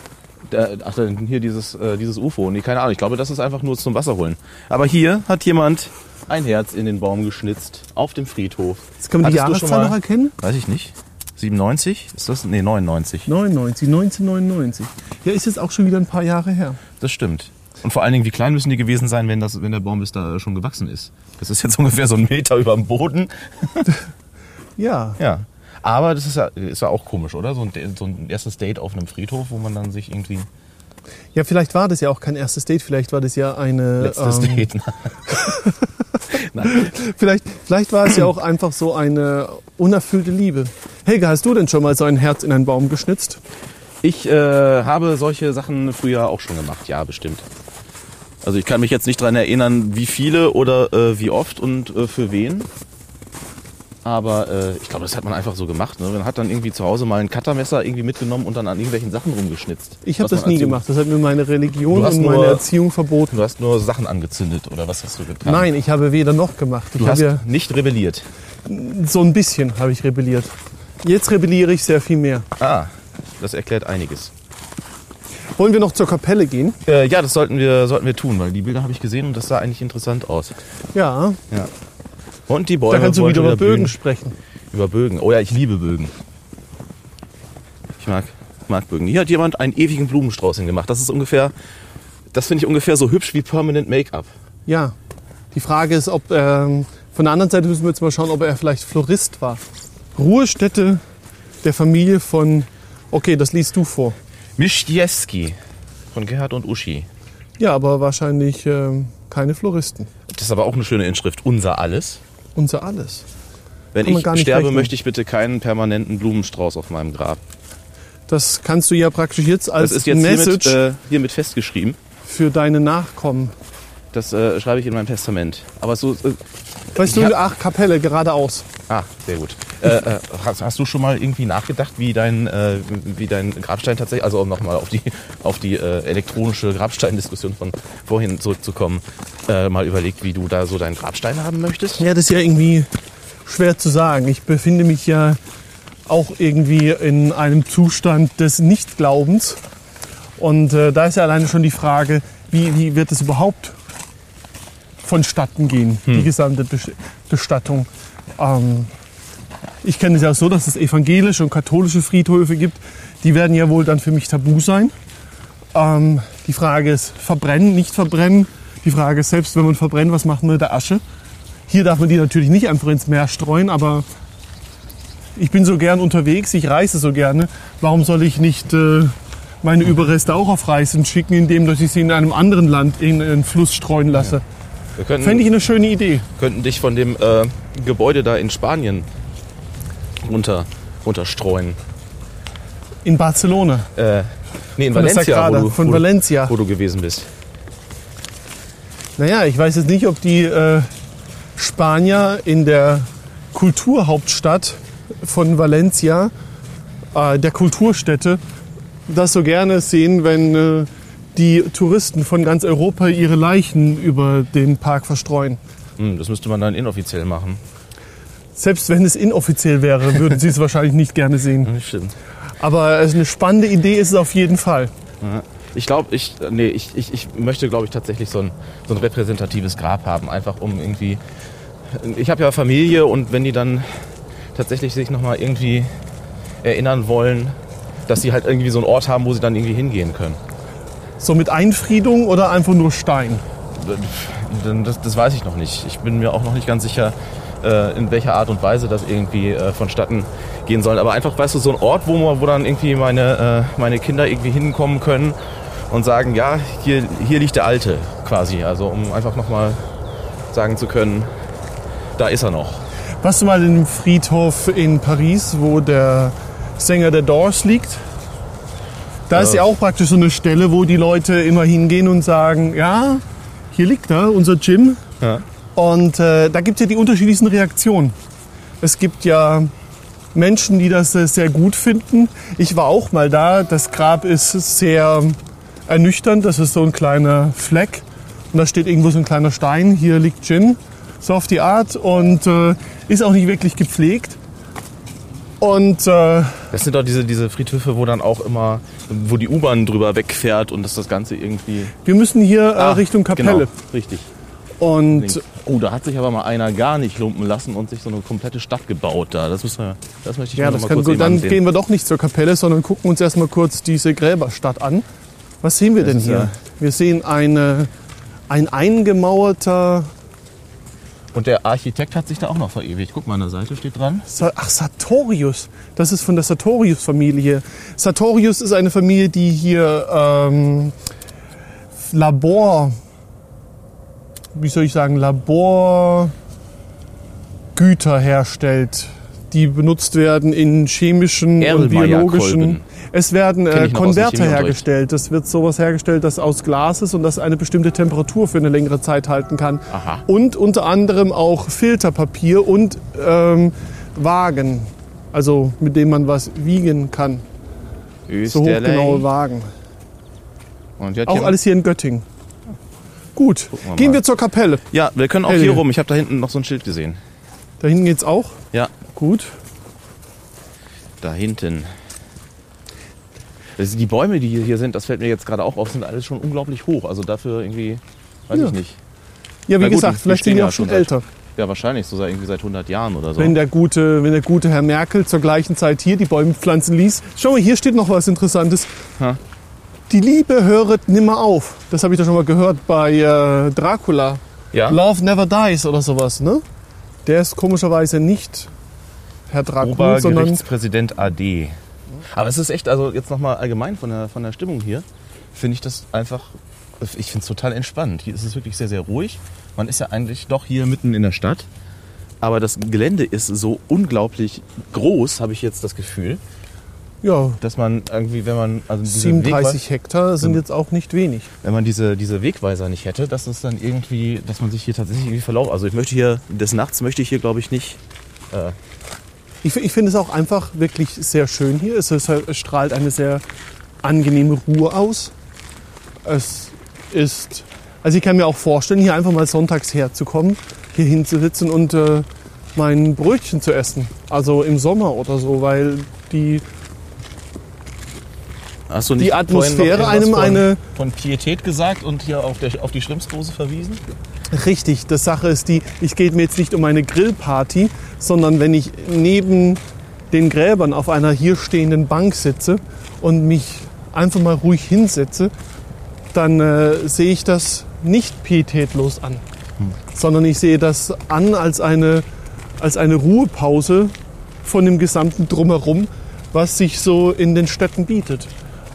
S2: Da, ach, dann hier dieses, äh, dieses UFO. Nee, keine Ahnung. Ich glaube, das ist einfach nur zum Wasser holen. Aber hier hat jemand ein Herz in den Baum geschnitzt. Auf dem Friedhof.
S3: Jetzt kann man die Jahreszahl noch erkennen?
S2: Weiß ich nicht. 97? Ist das? Nee, 99.
S3: 99, 1999. Ja, ist jetzt auch schon wieder ein paar Jahre her.
S2: Das stimmt. Und vor allen Dingen, wie klein müssen die gewesen sein, wenn, das, wenn der Baum bis da schon gewachsen ist? Das ist jetzt ungefähr so ein Meter über dem Boden.
S3: Ja,
S2: Ja. Aber das ist ja, ist ja auch komisch, oder? So ein, so ein erstes Date auf einem Friedhof, wo man dann sich irgendwie.
S3: Ja, vielleicht war das ja auch kein erstes Date, vielleicht war das ja eine.
S2: Letztes
S3: ähm,
S2: Date.
S3: Vielleicht, vielleicht war es ja auch einfach so eine unerfüllte Liebe. Helga, hast du denn schon mal so ein Herz in einen Baum geschnitzt?
S2: Ich äh, habe solche Sachen früher auch schon gemacht, ja, bestimmt. Also ich kann mich jetzt nicht daran erinnern, wie viele oder äh, wie oft und äh, für wen. Aber äh, ich glaube, das hat man einfach so gemacht. Ne? Man hat dann irgendwie zu Hause mal ein Cuttermesser irgendwie mitgenommen und dann an irgendwelchen Sachen rumgeschnitzt.
S3: Ich habe das nie gemacht. Das hat mir meine Religion und meine
S2: nur-
S3: Erziehung verboten.
S2: Du hast nur Sachen angezündet oder was hast du getan?
S3: Nein, ich habe weder noch gemacht. Ich
S2: Du hast
S3: habe
S2: nicht rebelliert.
S3: ja, so ein bisschen habe ich rebelliert. Jetzt rebelliere ich sehr viel mehr.
S2: Ah, das erklärt einiges.
S3: Wollen wir noch zur Kapelle gehen?
S2: Äh, ja, das sollten wir, sollten wir tun, weil die Bilder habe ich gesehen und das sah eigentlich interessant aus.
S3: Ja,
S2: Ja. Und die Bäume
S3: da kannst du wieder über Bögen sprechen.
S2: Über Bögen. Oh ja, ich liebe Bögen. Ich mag, mag Bögen. Hier hat jemand einen ewigen Blumenstrauß hingemacht. Das ist ungefähr, das finde ich ungefähr so hübsch wie Permanent Make-up.
S3: Ja, die Frage ist, ob ähm, von der anderen Seite müssen wir jetzt mal schauen, ob er vielleicht Florist war. Ruhestätte der Familie von, okay, das liest du vor.
S2: Mischieski von Gerhard und Uschi.
S3: Ja, aber wahrscheinlich ähm, keine Floristen.
S2: Das ist aber auch eine schöne Inschrift. Unser alles.
S3: Unser alles.
S2: Wenn ich sterbe,
S3: rechnen.
S2: möchte ich bitte keinen permanenten Blumenstrauß auf meinem Grab.
S3: Das kannst du ja praktisch jetzt als
S2: Das ist jetzt
S3: Message
S2: hiermit, äh, hiermit festgeschrieben.
S3: für deine Nachkommen.
S2: Das äh, schreibe ich in meinem Testament. Aber so.
S3: Weißt du, ach, Kapelle, geradeaus.
S2: ah, sehr gut. Äh, äh, hast, hast du schon mal irgendwie nachgedacht, wie dein, äh, wie dein Grabstein tatsächlich, also um nochmal auf die, auf die äh, elektronische Grabsteindiskussion von vorhin zurückzukommen, äh, mal überlegt, wie du da so deinen Grabstein haben möchtest?
S3: Ja, das ist ja irgendwie schwer zu sagen. Ich befinde mich ja auch irgendwie in einem Zustand des Nichtglaubens. Und äh, da ist ja alleine schon die Frage, wie, wie wird es überhaupt vonstatten gehen, die gesamte Bestattung. Ähm, ich kenne es ja auch so, dass es evangelische und katholische Friedhöfe gibt. Die werden ja wohl dann für mich tabu sein. Ähm, die Frage ist, verbrennen, nicht verbrennen. Die Frage ist selbst, wenn man verbrennt, was macht man mit der Asche? Hier darf man die natürlich nicht einfach ins Meer streuen, aber ich bin so gern unterwegs, ich reise so gerne. Warum soll ich nicht äh, meine Überreste auch auf Reisen schicken, indem dass ich sie in einem anderen Land in einen Fluss streuen lasse?
S2: Wir könnten,
S3: Fände ich eine schöne Idee.
S2: könnten dich von dem äh, Gebäude da in Spanien runter, runterstreuen.
S3: In Barcelona.
S2: Äh, nee, in
S3: Von
S2: Valencia, wo du,
S3: von
S2: wo,
S3: Valencia.
S2: wo du gewesen bist.
S3: Naja, ich weiß jetzt nicht, ob die äh, Spanier in der Kulturhauptstadt von Valencia, äh, der Kulturstätte, das so gerne sehen, wenn äh, die Touristen von ganz Europa ihre Leichen über den Park verstreuen.
S2: Hm, das müsste man dann inoffiziell machen.
S3: Selbst wenn es inoffiziell wäre, würden sie es wahrscheinlich nicht gerne sehen.
S2: Das stimmt.
S3: Aber es ist eine spannende Idee ist es auf jeden Fall.
S2: Ja. Ich glaube, ich, nee, ich, ich, ich möchte, glaube ich, tatsächlich so ein, so ein repräsentatives Grab haben, einfach um irgendwie. Ich habe ja Familie und wenn die dann tatsächlich sich nochmal irgendwie erinnern wollen, dass sie halt irgendwie so einen Ort haben, wo sie dann irgendwie hingehen können.
S3: So mit Einfriedung oder einfach nur Stein.
S2: Das, das weiß ich noch nicht. Ich bin mir auch noch nicht ganz sicher, äh, in welcher Art und Weise das irgendwie äh, vonstatten gehen soll. Aber einfach, weißt du, so ein Ort, wo, man, wo dann irgendwie meine, äh, meine Kinder irgendwie hinkommen können und sagen, ja, hier, hier liegt der Alte quasi. Also um einfach nochmal sagen zu können, da ist er noch.
S3: Warst du mal in dem Friedhof in Paris, wo der Sänger der Doors liegt? Da ist ja auch praktisch so eine Stelle, wo die Leute immer hingehen und sagen, ja, hier liegt er, unser Jim.
S2: Ja.
S3: Und äh, da gibt es ja die unterschiedlichsten Reaktionen. Es gibt ja Menschen, die das äh, sehr gut finden. Ich war auch mal da. Das Grab ist sehr ernüchternd. Das ist so ein kleiner Fleck. Und da steht irgendwo so ein kleiner Stein. Hier liegt Jim. So auf die Art. Und äh, ist auch nicht wirklich gepflegt. Und äh,
S2: Das sind doch diese, diese Friedhöfe, wo dann auch immer, wo die U-Bahn drüber wegfährt und dass das Ganze irgendwie...
S3: wir müssen hier äh,
S2: Ah,
S3: Richtung Kapelle.
S2: Genau, richtig.
S3: Und
S2: Oh, da hat sich aber mal einer gar nicht lumpen lassen und sich so eine komplette Stadt gebaut da. Das, müssen wir, das möchte ich
S3: ja,
S2: mir
S3: das
S2: noch mal kurz eben
S3: Dann
S2: ansehen.
S3: gehen wir doch nicht zur Kapelle, sondern gucken uns erstmal kurz diese Gräberstadt an. Was sehen wir
S2: Das
S3: denn hier?
S2: ja-
S3: Wir sehen eine, ein eingemauerter.
S2: Und der Architekt hat sich da auch noch verewigt. Guck mal, an der Seite steht dran.
S3: Sa- Ach, Sartorius. Das ist von der Sartorius-Familie. Sartorius ist eine Familie, die hier ähm, Labor. Wie soll ich sagen? Laborgüter herstellt, die benutzt werden in chemischen und biologischen. Es werden äh, Konverter hergestellt. Es wird sowas hergestellt, das aus Glas ist und das eine bestimmte Temperatur für eine längere Zeit halten kann.
S2: Aha.
S3: Und unter anderem auch Filterpapier und ähm, Wagen, also mit dem man was wiegen kann. So hochgenaue Wagen. Auch alles hier in Göttingen. Gut,
S2: wir
S3: gehen wir zur Kapelle.
S2: Ja, wir können auch
S3: Helge.
S2: hier rum. Ich habe da hinten noch so ein Schild gesehen.
S3: Da hinten geht's auch.
S2: Ja,
S3: Gut.
S2: da hinten. Sind die Bäume, die hier sind, das fällt mir jetzt gerade auch auf, sind alles schon unglaublich hoch. Also dafür irgendwie, weiß
S3: Ja.
S2: ich nicht.
S3: Ja, wie
S2: gut,
S3: gesagt, vielleicht sind die auch schon
S2: schon seit-
S3: älter.
S2: Ja, wahrscheinlich so seit, irgendwie seit 100 Jahren oder so.
S3: Wenn der, gute, wenn der gute Herr Merkel zur gleichen Zeit hier die Bäume pflanzen ließ. Schau mal, hier steht noch was Interessantes.
S2: Ha.
S3: Die Liebe höret nimmer auf. Das habe ich doch schon mal gehört bei äh, Dracula.
S2: ja?
S3: Love never dies oder sowas, ne? Der ist komischerweise nicht Herr Dracula, sondern
S2: Obergerichtspräsident AD. Aber es ist echt, also jetzt nochmal allgemein von der, von der Stimmung hier, finde ich das einfach, ich finde es total entspannt. Hier ist es wirklich sehr, sehr ruhig. Man ist ja eigentlich doch hier mitten in der Stadt. Aber das Gelände ist so unglaublich groß, habe ich jetzt das Gefühl,
S3: ja,
S2: dass man irgendwie, wenn man also diese
S3: 37 Hektar sind jetzt auch nicht wenig.
S2: wenn man diese, diese Wegweiser nicht hätte, dass es dann irgendwie, dass man sich hier tatsächlich irgendwie verlauft. Also ich möchte hier, des Nachts möchte ich hier, glaube ich, nicht. Äh,
S3: Ich, ich finde es auch einfach wirklich sehr schön hier. Es, ist, es strahlt eine sehr angenehme Ruhe aus. Es ist, also ich kann mir auch vorstellen, hier einfach mal sonntags herzukommen, hier hinzusitzen und äh, mein Brötchen zu essen. Also im Sommer oder so, weil die,
S2: hast du
S3: Die
S2: nicht
S3: Atmosphäre
S2: noch irgendwas
S3: einem eine-
S2: von, von Pietät gesagt und hier auf, der, auf die Schrimpsdose verwiesen?
S3: Richtig, das Sache ist die, ich gehe mir jetzt nicht um eine Grillparty, sondern wenn ich neben den Gräbern auf einer hier stehenden Bank sitze und mich einfach mal ruhig hinsetze, dann äh, sehe ich das nicht pietätlos an, sondern ich sehe das an als eine, als eine Ruhepause von dem gesamten Drumherum, was sich so in den Städten bietet.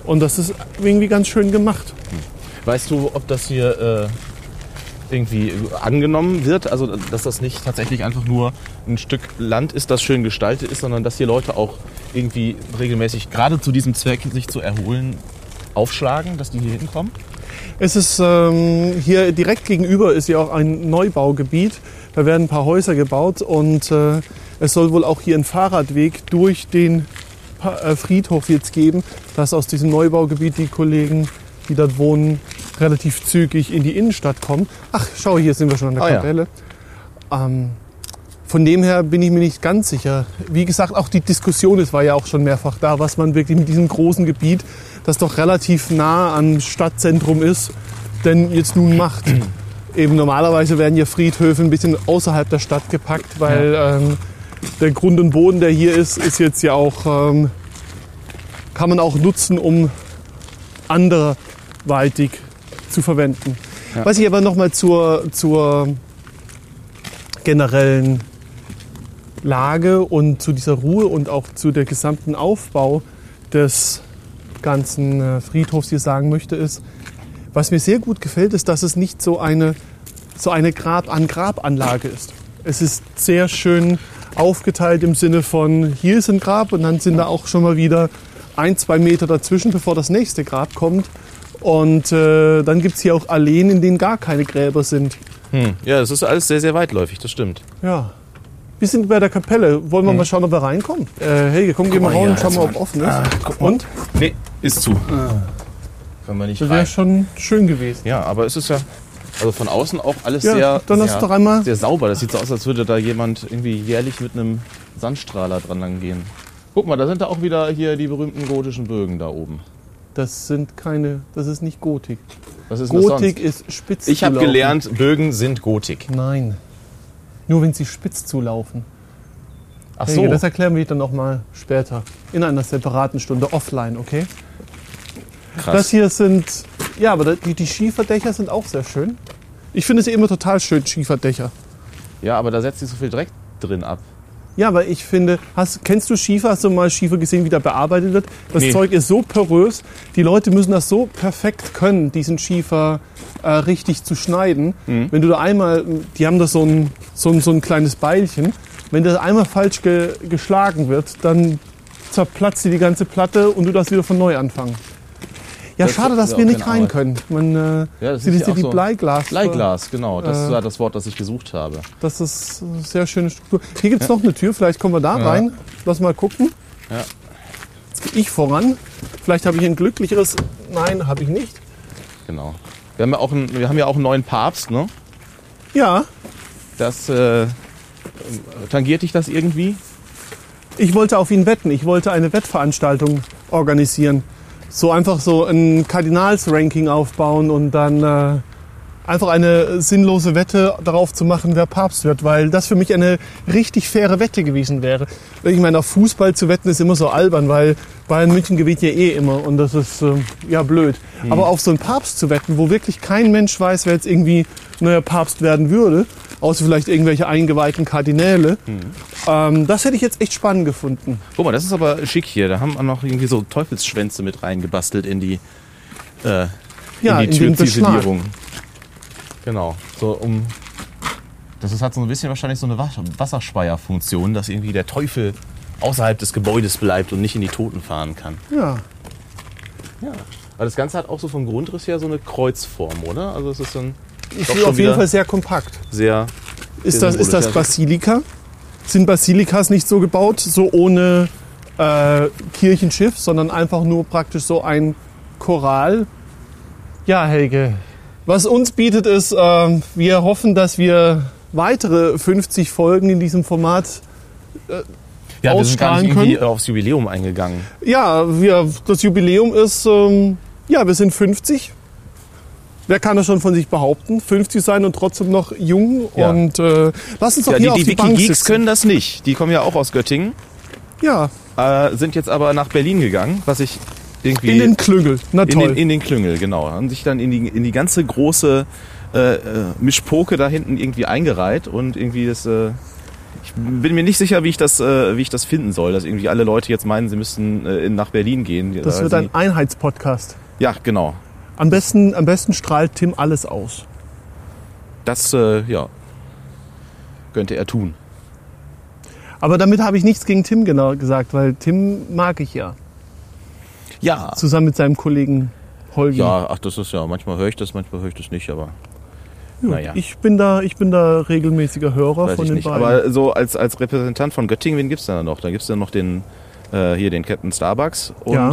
S3: Und das ist irgendwie ganz schön gemacht.
S2: Weißt du, ob das hier, äh, irgendwie angenommen wird. Also dass das nicht tatsächlich einfach nur ein Stück Land ist, das schön gestaltet ist, sondern dass hier Leute auch irgendwie regelmäßig gerade zu diesem Zweck sich zu erholen aufschlagen, dass die hier hinkommen.
S3: Es ist ähm, hier direkt gegenüber ist ja auch ein Neubaugebiet. Da werden ein paar Häuser gebaut und äh, es soll wohl auch hier einen Fahrradweg durch den Pa- äh, Friedhof jetzt geben, dass aus diesem Neubaugebiet die Kollegen, die dort wohnen, relativ zügig in die Innenstadt kommen. Ach, schau, hier sind wir schon an der
S2: Ah, ja.
S3: Kapelle. Ähm, von dem her bin ich mir nicht ganz sicher. Wie gesagt, auch die Diskussion, es war ja auch schon mehrfach da, was man wirklich mit diesem großen Gebiet, das doch relativ nah am Stadtzentrum ist, denn jetzt nun macht. Eben normalerweise werden ja Friedhöfe ein bisschen außerhalb der Stadt gepackt, weil ähm, der Grund und Boden, der hier ist, ist jetzt ja auch, ähm, kann man auch nutzen, um anderweitig zu verwenden.
S2: Ja.
S3: Was ich aber nochmal zur, zur generellen Lage und zu dieser Ruhe und auch zu der gesamten Aufbau des ganzen äh, Friedhofs hier sagen möchte, ist, was mir sehr gut gefällt, ist, dass es nicht so eine, so eine Grab-an-Grab-Anlage ist. Es ist sehr schön aufgeteilt im Sinne von, hier ist ein Grab und dann sind da auch schon mal wieder ein, zwei Meter dazwischen, bevor das nächste Grab kommt. Und äh, dann gibt es hier auch Alleen, in denen gar keine Gräber sind.
S2: Hm. Ja, das ist alles sehr, sehr weitläufig, das stimmt.
S3: Ja. Wir sind bei der Kapelle. Wollen wir mal schauen, ob wir reinkommen? Äh, Helge, komm, geh mal raus und schau mal,
S2: jetzt
S3: ob offen ist.
S2: mal.
S3: und?
S2: Nee, ist zu. Kann man nicht
S3: Das wäre schon schön gewesen.
S2: Ja, aber es ist ja also von außen auch alles
S3: Ja,
S2: sehr,
S3: dann lass
S2: sehr,
S3: doch einmal-
S2: sehr sauber. Das sieht so aus, als würde da jemand irgendwie jährlich mit einem Sandstrahler dran lang gehen. Guck mal, da sind da auch wieder hier die berühmten gotischen Bögen da oben.
S3: Das sind keine, das ist nicht Gotik.
S2: Was ist
S3: Gotik ist spitz
S2: Ich habe gelernt, Bögen sind Gotik.
S3: Nein. Nur wenn sie spitz zulaufen.
S2: Ach
S3: Helge,
S2: so.
S3: das erklären wir dann noch mal später. In einer separaten Stunde offline, okay?
S2: Krass.
S3: Das hier sind, ja, aber die, die Schieferdächer sind auch sehr schön. Ich finde sie immer total schön, Schieferdächer.
S2: Ja, aber da setzt sich so viel Dreck drin ab.
S3: Ja, aber ich finde, hast, kennst du Schiefer? Hast du mal Schiefer gesehen, wie der bearbeitet wird? Das
S2: Nee.
S3: Zeug ist so porös. Die Leute müssen das so perfekt können, diesen Schiefer äh, richtig zu schneiden.
S2: Mhm.
S3: Wenn du da einmal, die haben da so ein, so ein, so ein kleines Beilchen. Wenn das einmal falsch ge, geschlagen wird, dann zerplatzt dir die ganze Platte und du darfst wieder von neu anfangen. Ja,
S2: Das
S3: schade, dass
S2: ja
S3: wir nicht rein
S2: Arbeit.
S3: können. Man, äh,
S2: Ja, das
S3: sieht
S2: ist ja
S3: die
S2: so-
S3: Bleiglas.
S2: Bleiglas, genau. Das
S3: Äh.
S2: war das Wort, das ich gesucht habe.
S3: Das ist eine sehr schöne Struktur. Hier gibt es noch eine Tür, vielleicht kommen wir da rein. Lass mal gucken.
S2: Ja.
S3: Jetzt gehe ich voran. Vielleicht habe ich ein glücklicheres. Nein, habe ich nicht.
S2: Genau. Wir haben ja auch einen, wir haben ja auch einen neuen Papst, ne?
S3: Ja,
S2: Das äh, tangiert dich das irgendwie?
S3: ich wollte auf ihn wetten. Ich wollte eine Wettveranstaltung organisieren. So einfach so ein Kardinalsranking aufbauen und dann äh, einfach eine sinnlose Wette darauf zu machen, wer Papst wird, weil das für mich eine richtig faire Wette gewesen wäre. Ich meine, auf Fußball zu wetten ist immer so albern, weil Bayern München gewinnt ja eh immer und das ist äh, ja blöd. Aber auf so einen Papst zu wetten, wo wirklich kein Mensch weiß, wer jetzt irgendwie neuer Papst werden würde, außer vielleicht irgendwelche eingeweihten Kardinäle, ähm, das hätte ich jetzt echt spannend gefunden.
S2: Guck mal, das ist aber schick hier. Da haben wir noch irgendwie so Teufelsschwänze mit reingebastelt in die, äh,
S3: Ja,
S2: in die
S3: in.
S2: Türziselierung. Genau. So um. Das ist, hat so ein bisschen wahrscheinlich so eine Was- Wasserspeierfunktion, dass irgendwie der Teufel außerhalb des Gebäudes bleibt und nicht in die Toten fahren kann.
S3: Ja,
S2: Ja. Aber das Ganze hat auch so vom Grundriss her so eine Kreuzform, oder? Also es ist dann
S3: ich
S2: schon
S3: auf jeden Fall sehr kompakt.
S2: sehr.
S3: Ist das, ist das. Basilika? Sind Basilikas nicht so gebaut, so ohne äh, Kirchenschiff, sondern einfach nur praktisch so ein Choral? Ja, Helge. Was uns bietet, ist, ähm, wir hoffen, dass wir weitere 50 Folgen in diesem Format.
S2: Ja, wir sind gar nicht irgendwie
S3: können.
S2: aufs Jubiläum eingegangen.
S3: Ja, wir, das Jubiläum ist, ähm, ja, wir sind 50. Wer kann das schon von sich behaupten? 50 sein und trotzdem noch jung.
S2: Ja.
S3: Und äh, lass uns doch
S2: Ja,
S3: hier
S2: die
S3: auf
S2: die
S3: die Bank
S2: Wikigeeks
S3: sitzen.
S2: können das nicht. Die kommen ja auch aus Göttingen.
S3: Ja,
S2: Äh, sind jetzt aber nach Berlin gegangen, was ich irgendwie.
S3: in den Klüngel. Na
S2: in den, in den Klüngel, genau. Haben sich dann in die, in die ganze große äh, äh, Mischpoke da hinten irgendwie eingereiht und irgendwie das. Äh, ich bin mir nicht sicher, wie ich das, äh, wie ich das finden soll, dass irgendwie alle Leute jetzt meinen, sie müssten äh, nach Berlin gehen.
S3: das wird ein Einheitspodcast.
S2: Ja, genau.
S3: Am besten, am besten strahlt Tim alles aus.
S2: Das, äh, ja, könnte er tun.
S3: Aber damit habe ich nichts gegen Tim genau gesagt, weil Tim mag ich ja.
S2: Ja.
S3: Zusammen mit seinem Kollegen Holgi.
S2: Ja, ach, das ist ja, manchmal höre ich das, manchmal höre ich das nicht, aber
S3: Gut,
S2: naja.
S3: ich, bin da, ich bin da regelmäßiger Hörer
S2: weiß
S3: von
S2: ich
S3: den
S2: nicht.
S3: beiden.
S2: Aber so als, als Repräsentant von Göttingen, wen gibt es da noch? Da gibt es dann noch den, äh, hier den Captain Starbucks und
S3: Ja.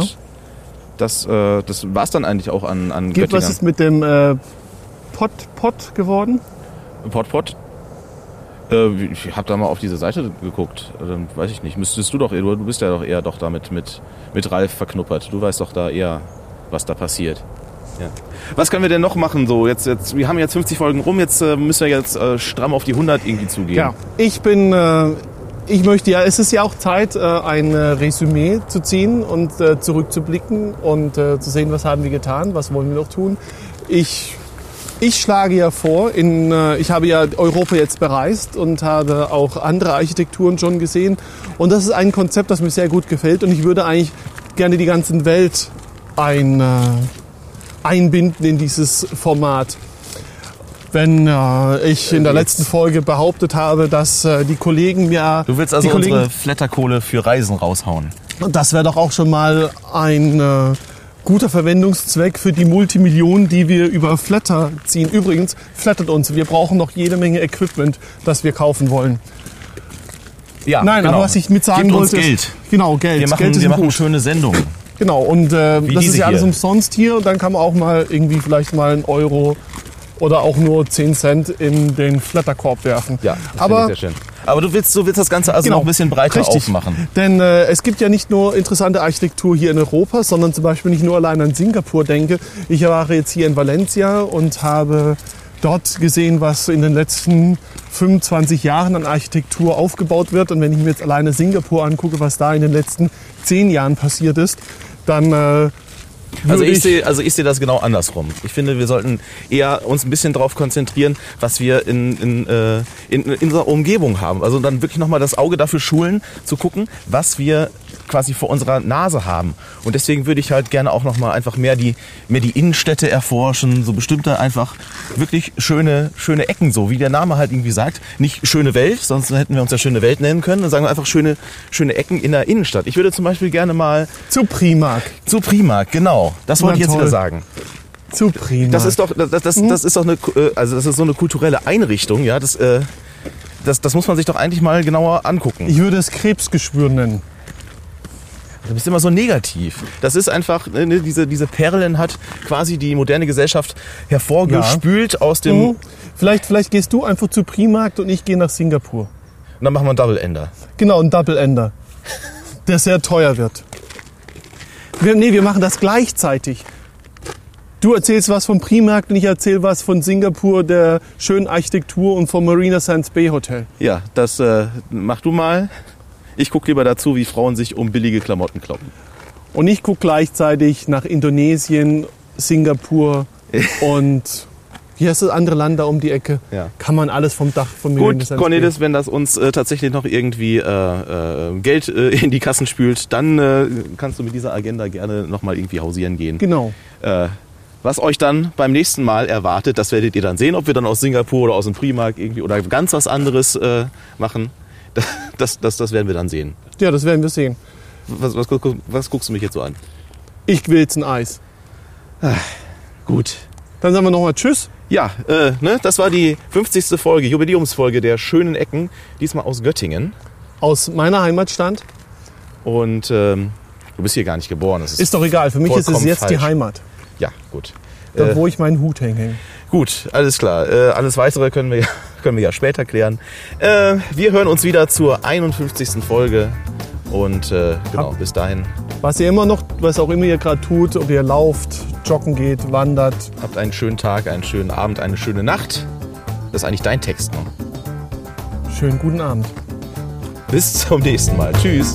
S2: Das, äh, das war es dann eigentlich auch an, an
S3: Gibt, was ist mit dem äh, Pot Pot geworden?
S2: Pot Pot? Äh, ich habe da mal auf diese Seite geguckt. Dann weiß ich nicht. Müsstest du doch, du bist ja doch eher doch damit mit, mit Ralf verknuppert. Du weißt doch da eher, was da passiert. Ja. Was können wir denn noch machen? So jetzt, jetzt, wir haben jetzt 50 Folgen rum. Jetzt äh, müssen wir jetzt äh, stramm auf die 100 irgendwie zugehen.
S3: Ja, ich bin, äh, ich möchte ja, es ist ja auch Zeit, äh, ein äh, Resümee zu ziehen und äh, zurückzublicken und zu sehen, was haben wir getan, was wollen wir noch tun. Ich, ich schlage ja vor, in, ich habe ja Europa jetzt bereist und habe auch andere Architekturen schon gesehen und das ist ein Konzept, das mir sehr gut gefällt und ich würde eigentlich gerne die ganze Welt ein, einbinden in dieses Format wenn äh, ich in der letzten Folge behauptet habe, dass äh, die Kollegen mir
S2: Du willst also
S3: Kollegen,
S2: unsere Flatterkohle für Reisen raushauen.
S3: das wäre doch auch schon mal ein äh, guter Verwendungszweck für die Multimillionen, die wir über Flatter ziehen. Übrigens, flattert uns. Wir brauchen noch jede Menge Equipment, das wir kaufen wollen.
S2: Ja,
S3: Nein, aber was ich mit sagen
S2: Gebt uns
S3: wollte,
S2: Geld.
S3: ist genau Geld.
S2: Wir machen,
S3: Geld ist
S2: wir machen
S3: Gut.
S2: schöne Sendungen.
S3: Genau. Und äh, das ist ja alles
S2: hier.
S3: umsonst hier und dann kann man auch mal irgendwie vielleicht mal einen Euro oder auch nur 10 Cent in den Flatterkorb werfen.
S2: Ja, das
S3: aber
S2: ich sehr schön. Aber du willst, du willst das Ganze also
S3: Genau.
S2: noch ein bisschen breiter
S3: Richtig.
S2: aufmachen.
S3: Denn äh, es gibt ja nicht nur interessante Architektur hier in Europa, sondern zum Beispiel nicht nur allein an Singapur denke. Ich war jetzt hier in Valencia und habe dort gesehen, was in den letzten 25 Jahren an Architektur aufgebaut wird. Und wenn ich mir jetzt alleine Singapur angucke, was da in den letzten 10 Jahren passiert ist, dann äh,
S2: Also ich, sehe, also ich sehe das genau andersrum. Ich finde, wir sollten eher uns ein bisschen darauf konzentrieren, was wir in, in, äh, in, in unserer Umgebung haben. Also dann wirklich nochmal das Auge dafür schulen, zu gucken, was wir quasi vor unserer Nase haben. Und deswegen würde ich halt gerne auch nochmal einfach mehr die, mehr die Innenstädte erforschen, so bestimmte einfach wirklich schöne, schöne Ecken, so wie der Name halt irgendwie sagt. Nicht schöne Welt, sonst hätten wir uns ja schöne Welt nennen können. Dann sagen wir einfach schöne, schöne Ecken in der Innenstadt. Ich würde zum Beispiel gerne mal
S3: zu Primark.
S2: zu Primark, genau. Das wollte ich jetzt
S3: toll.
S2: wieder sagen.
S3: Zu Primark.
S2: Das ist doch, das, das, das ist doch eine, äh, also das ist so eine kulturelle Einrichtung, ja. Das, äh, das, das muss man sich doch eigentlich mal genauer angucken.
S3: ich würde es Krebsgeschwür nennen.
S2: Du bist immer so negativ. Das ist einfach, äh, ne, diese, diese Perlen hat quasi die moderne Gesellschaft hervorgespült aus dem.
S3: Mhm. Vielleicht, vielleicht gehst du einfach zu Primark und ich gehe nach Singapur.
S2: Und dann machen wir einen Double Ender.
S3: Genau, ein Double Ender, der sehr teuer wird. Wir, nee, wir machen das gleichzeitig. Du erzählst was vom Primark und ich erzähle was von Singapur, der schönen Architektur und vom Marina Sands Bay Hotel.
S2: Ja, das äh, mach du mal. Ich gucke lieber dazu, wie Frauen sich um billige Klamotten kloppen.
S3: Und ich gucke gleichzeitig nach Indonesien, Singapur und wie heißt das andere Land da um die Ecke?
S2: Ja.
S3: Kann man alles vom Dach von Marina
S2: Gut. Cornelis, wenn das uns äh, tatsächlich noch irgendwie äh, äh, Geld äh, in die Kassen spült, dann äh, kannst du mit dieser Agenda gerne nochmal irgendwie hausieren gehen.
S3: Genau.
S2: Äh, was euch dann beim nächsten Mal erwartet, das werdet ihr dann sehen, ob wir dann aus Singapur oder aus dem Primark irgendwie oder ganz was anderes machen. Das, das, das werden wir dann sehen.
S3: Ja, das werden wir sehen.
S2: Was, was, guck- was guckst du mich jetzt so an?
S3: Ich will jetzt ein Eis.
S2: Gut.
S3: Dann sagen wir nochmal Tschüss.
S2: Ja, äh, ne, das war die 50. Folge, Jubiläumsfolge der schönen Ecken, diesmal aus Göttingen.
S3: Aus meiner Heimatstadt.
S2: Und ähm, du bist hier gar nicht geboren. Ist,
S3: Ist doch egal. Für mich ist es jetzt die
S2: falsch.
S3: Heimat.
S2: Ja, gut.
S3: Da,
S2: Äh,
S3: wo ich meinen Hut hänge.
S2: Gut, alles klar. Äh, alles Weitere können wir, ja- können wir ja später klären. Äh, wir hören uns wieder zur 51. Folge. Und äh, genau, bis dahin
S3: Was ihr immer noch, was auch immer ihr gerade tut, ob ihr lauft, joggen geht, wandert.
S2: habt einen schönen Tag, einen schönen Abend, eine schöne Nacht. Das ist eigentlich dein Text. Ne?
S3: Schönen guten Abend.
S2: Bis zum nächsten Mal. Tschüss.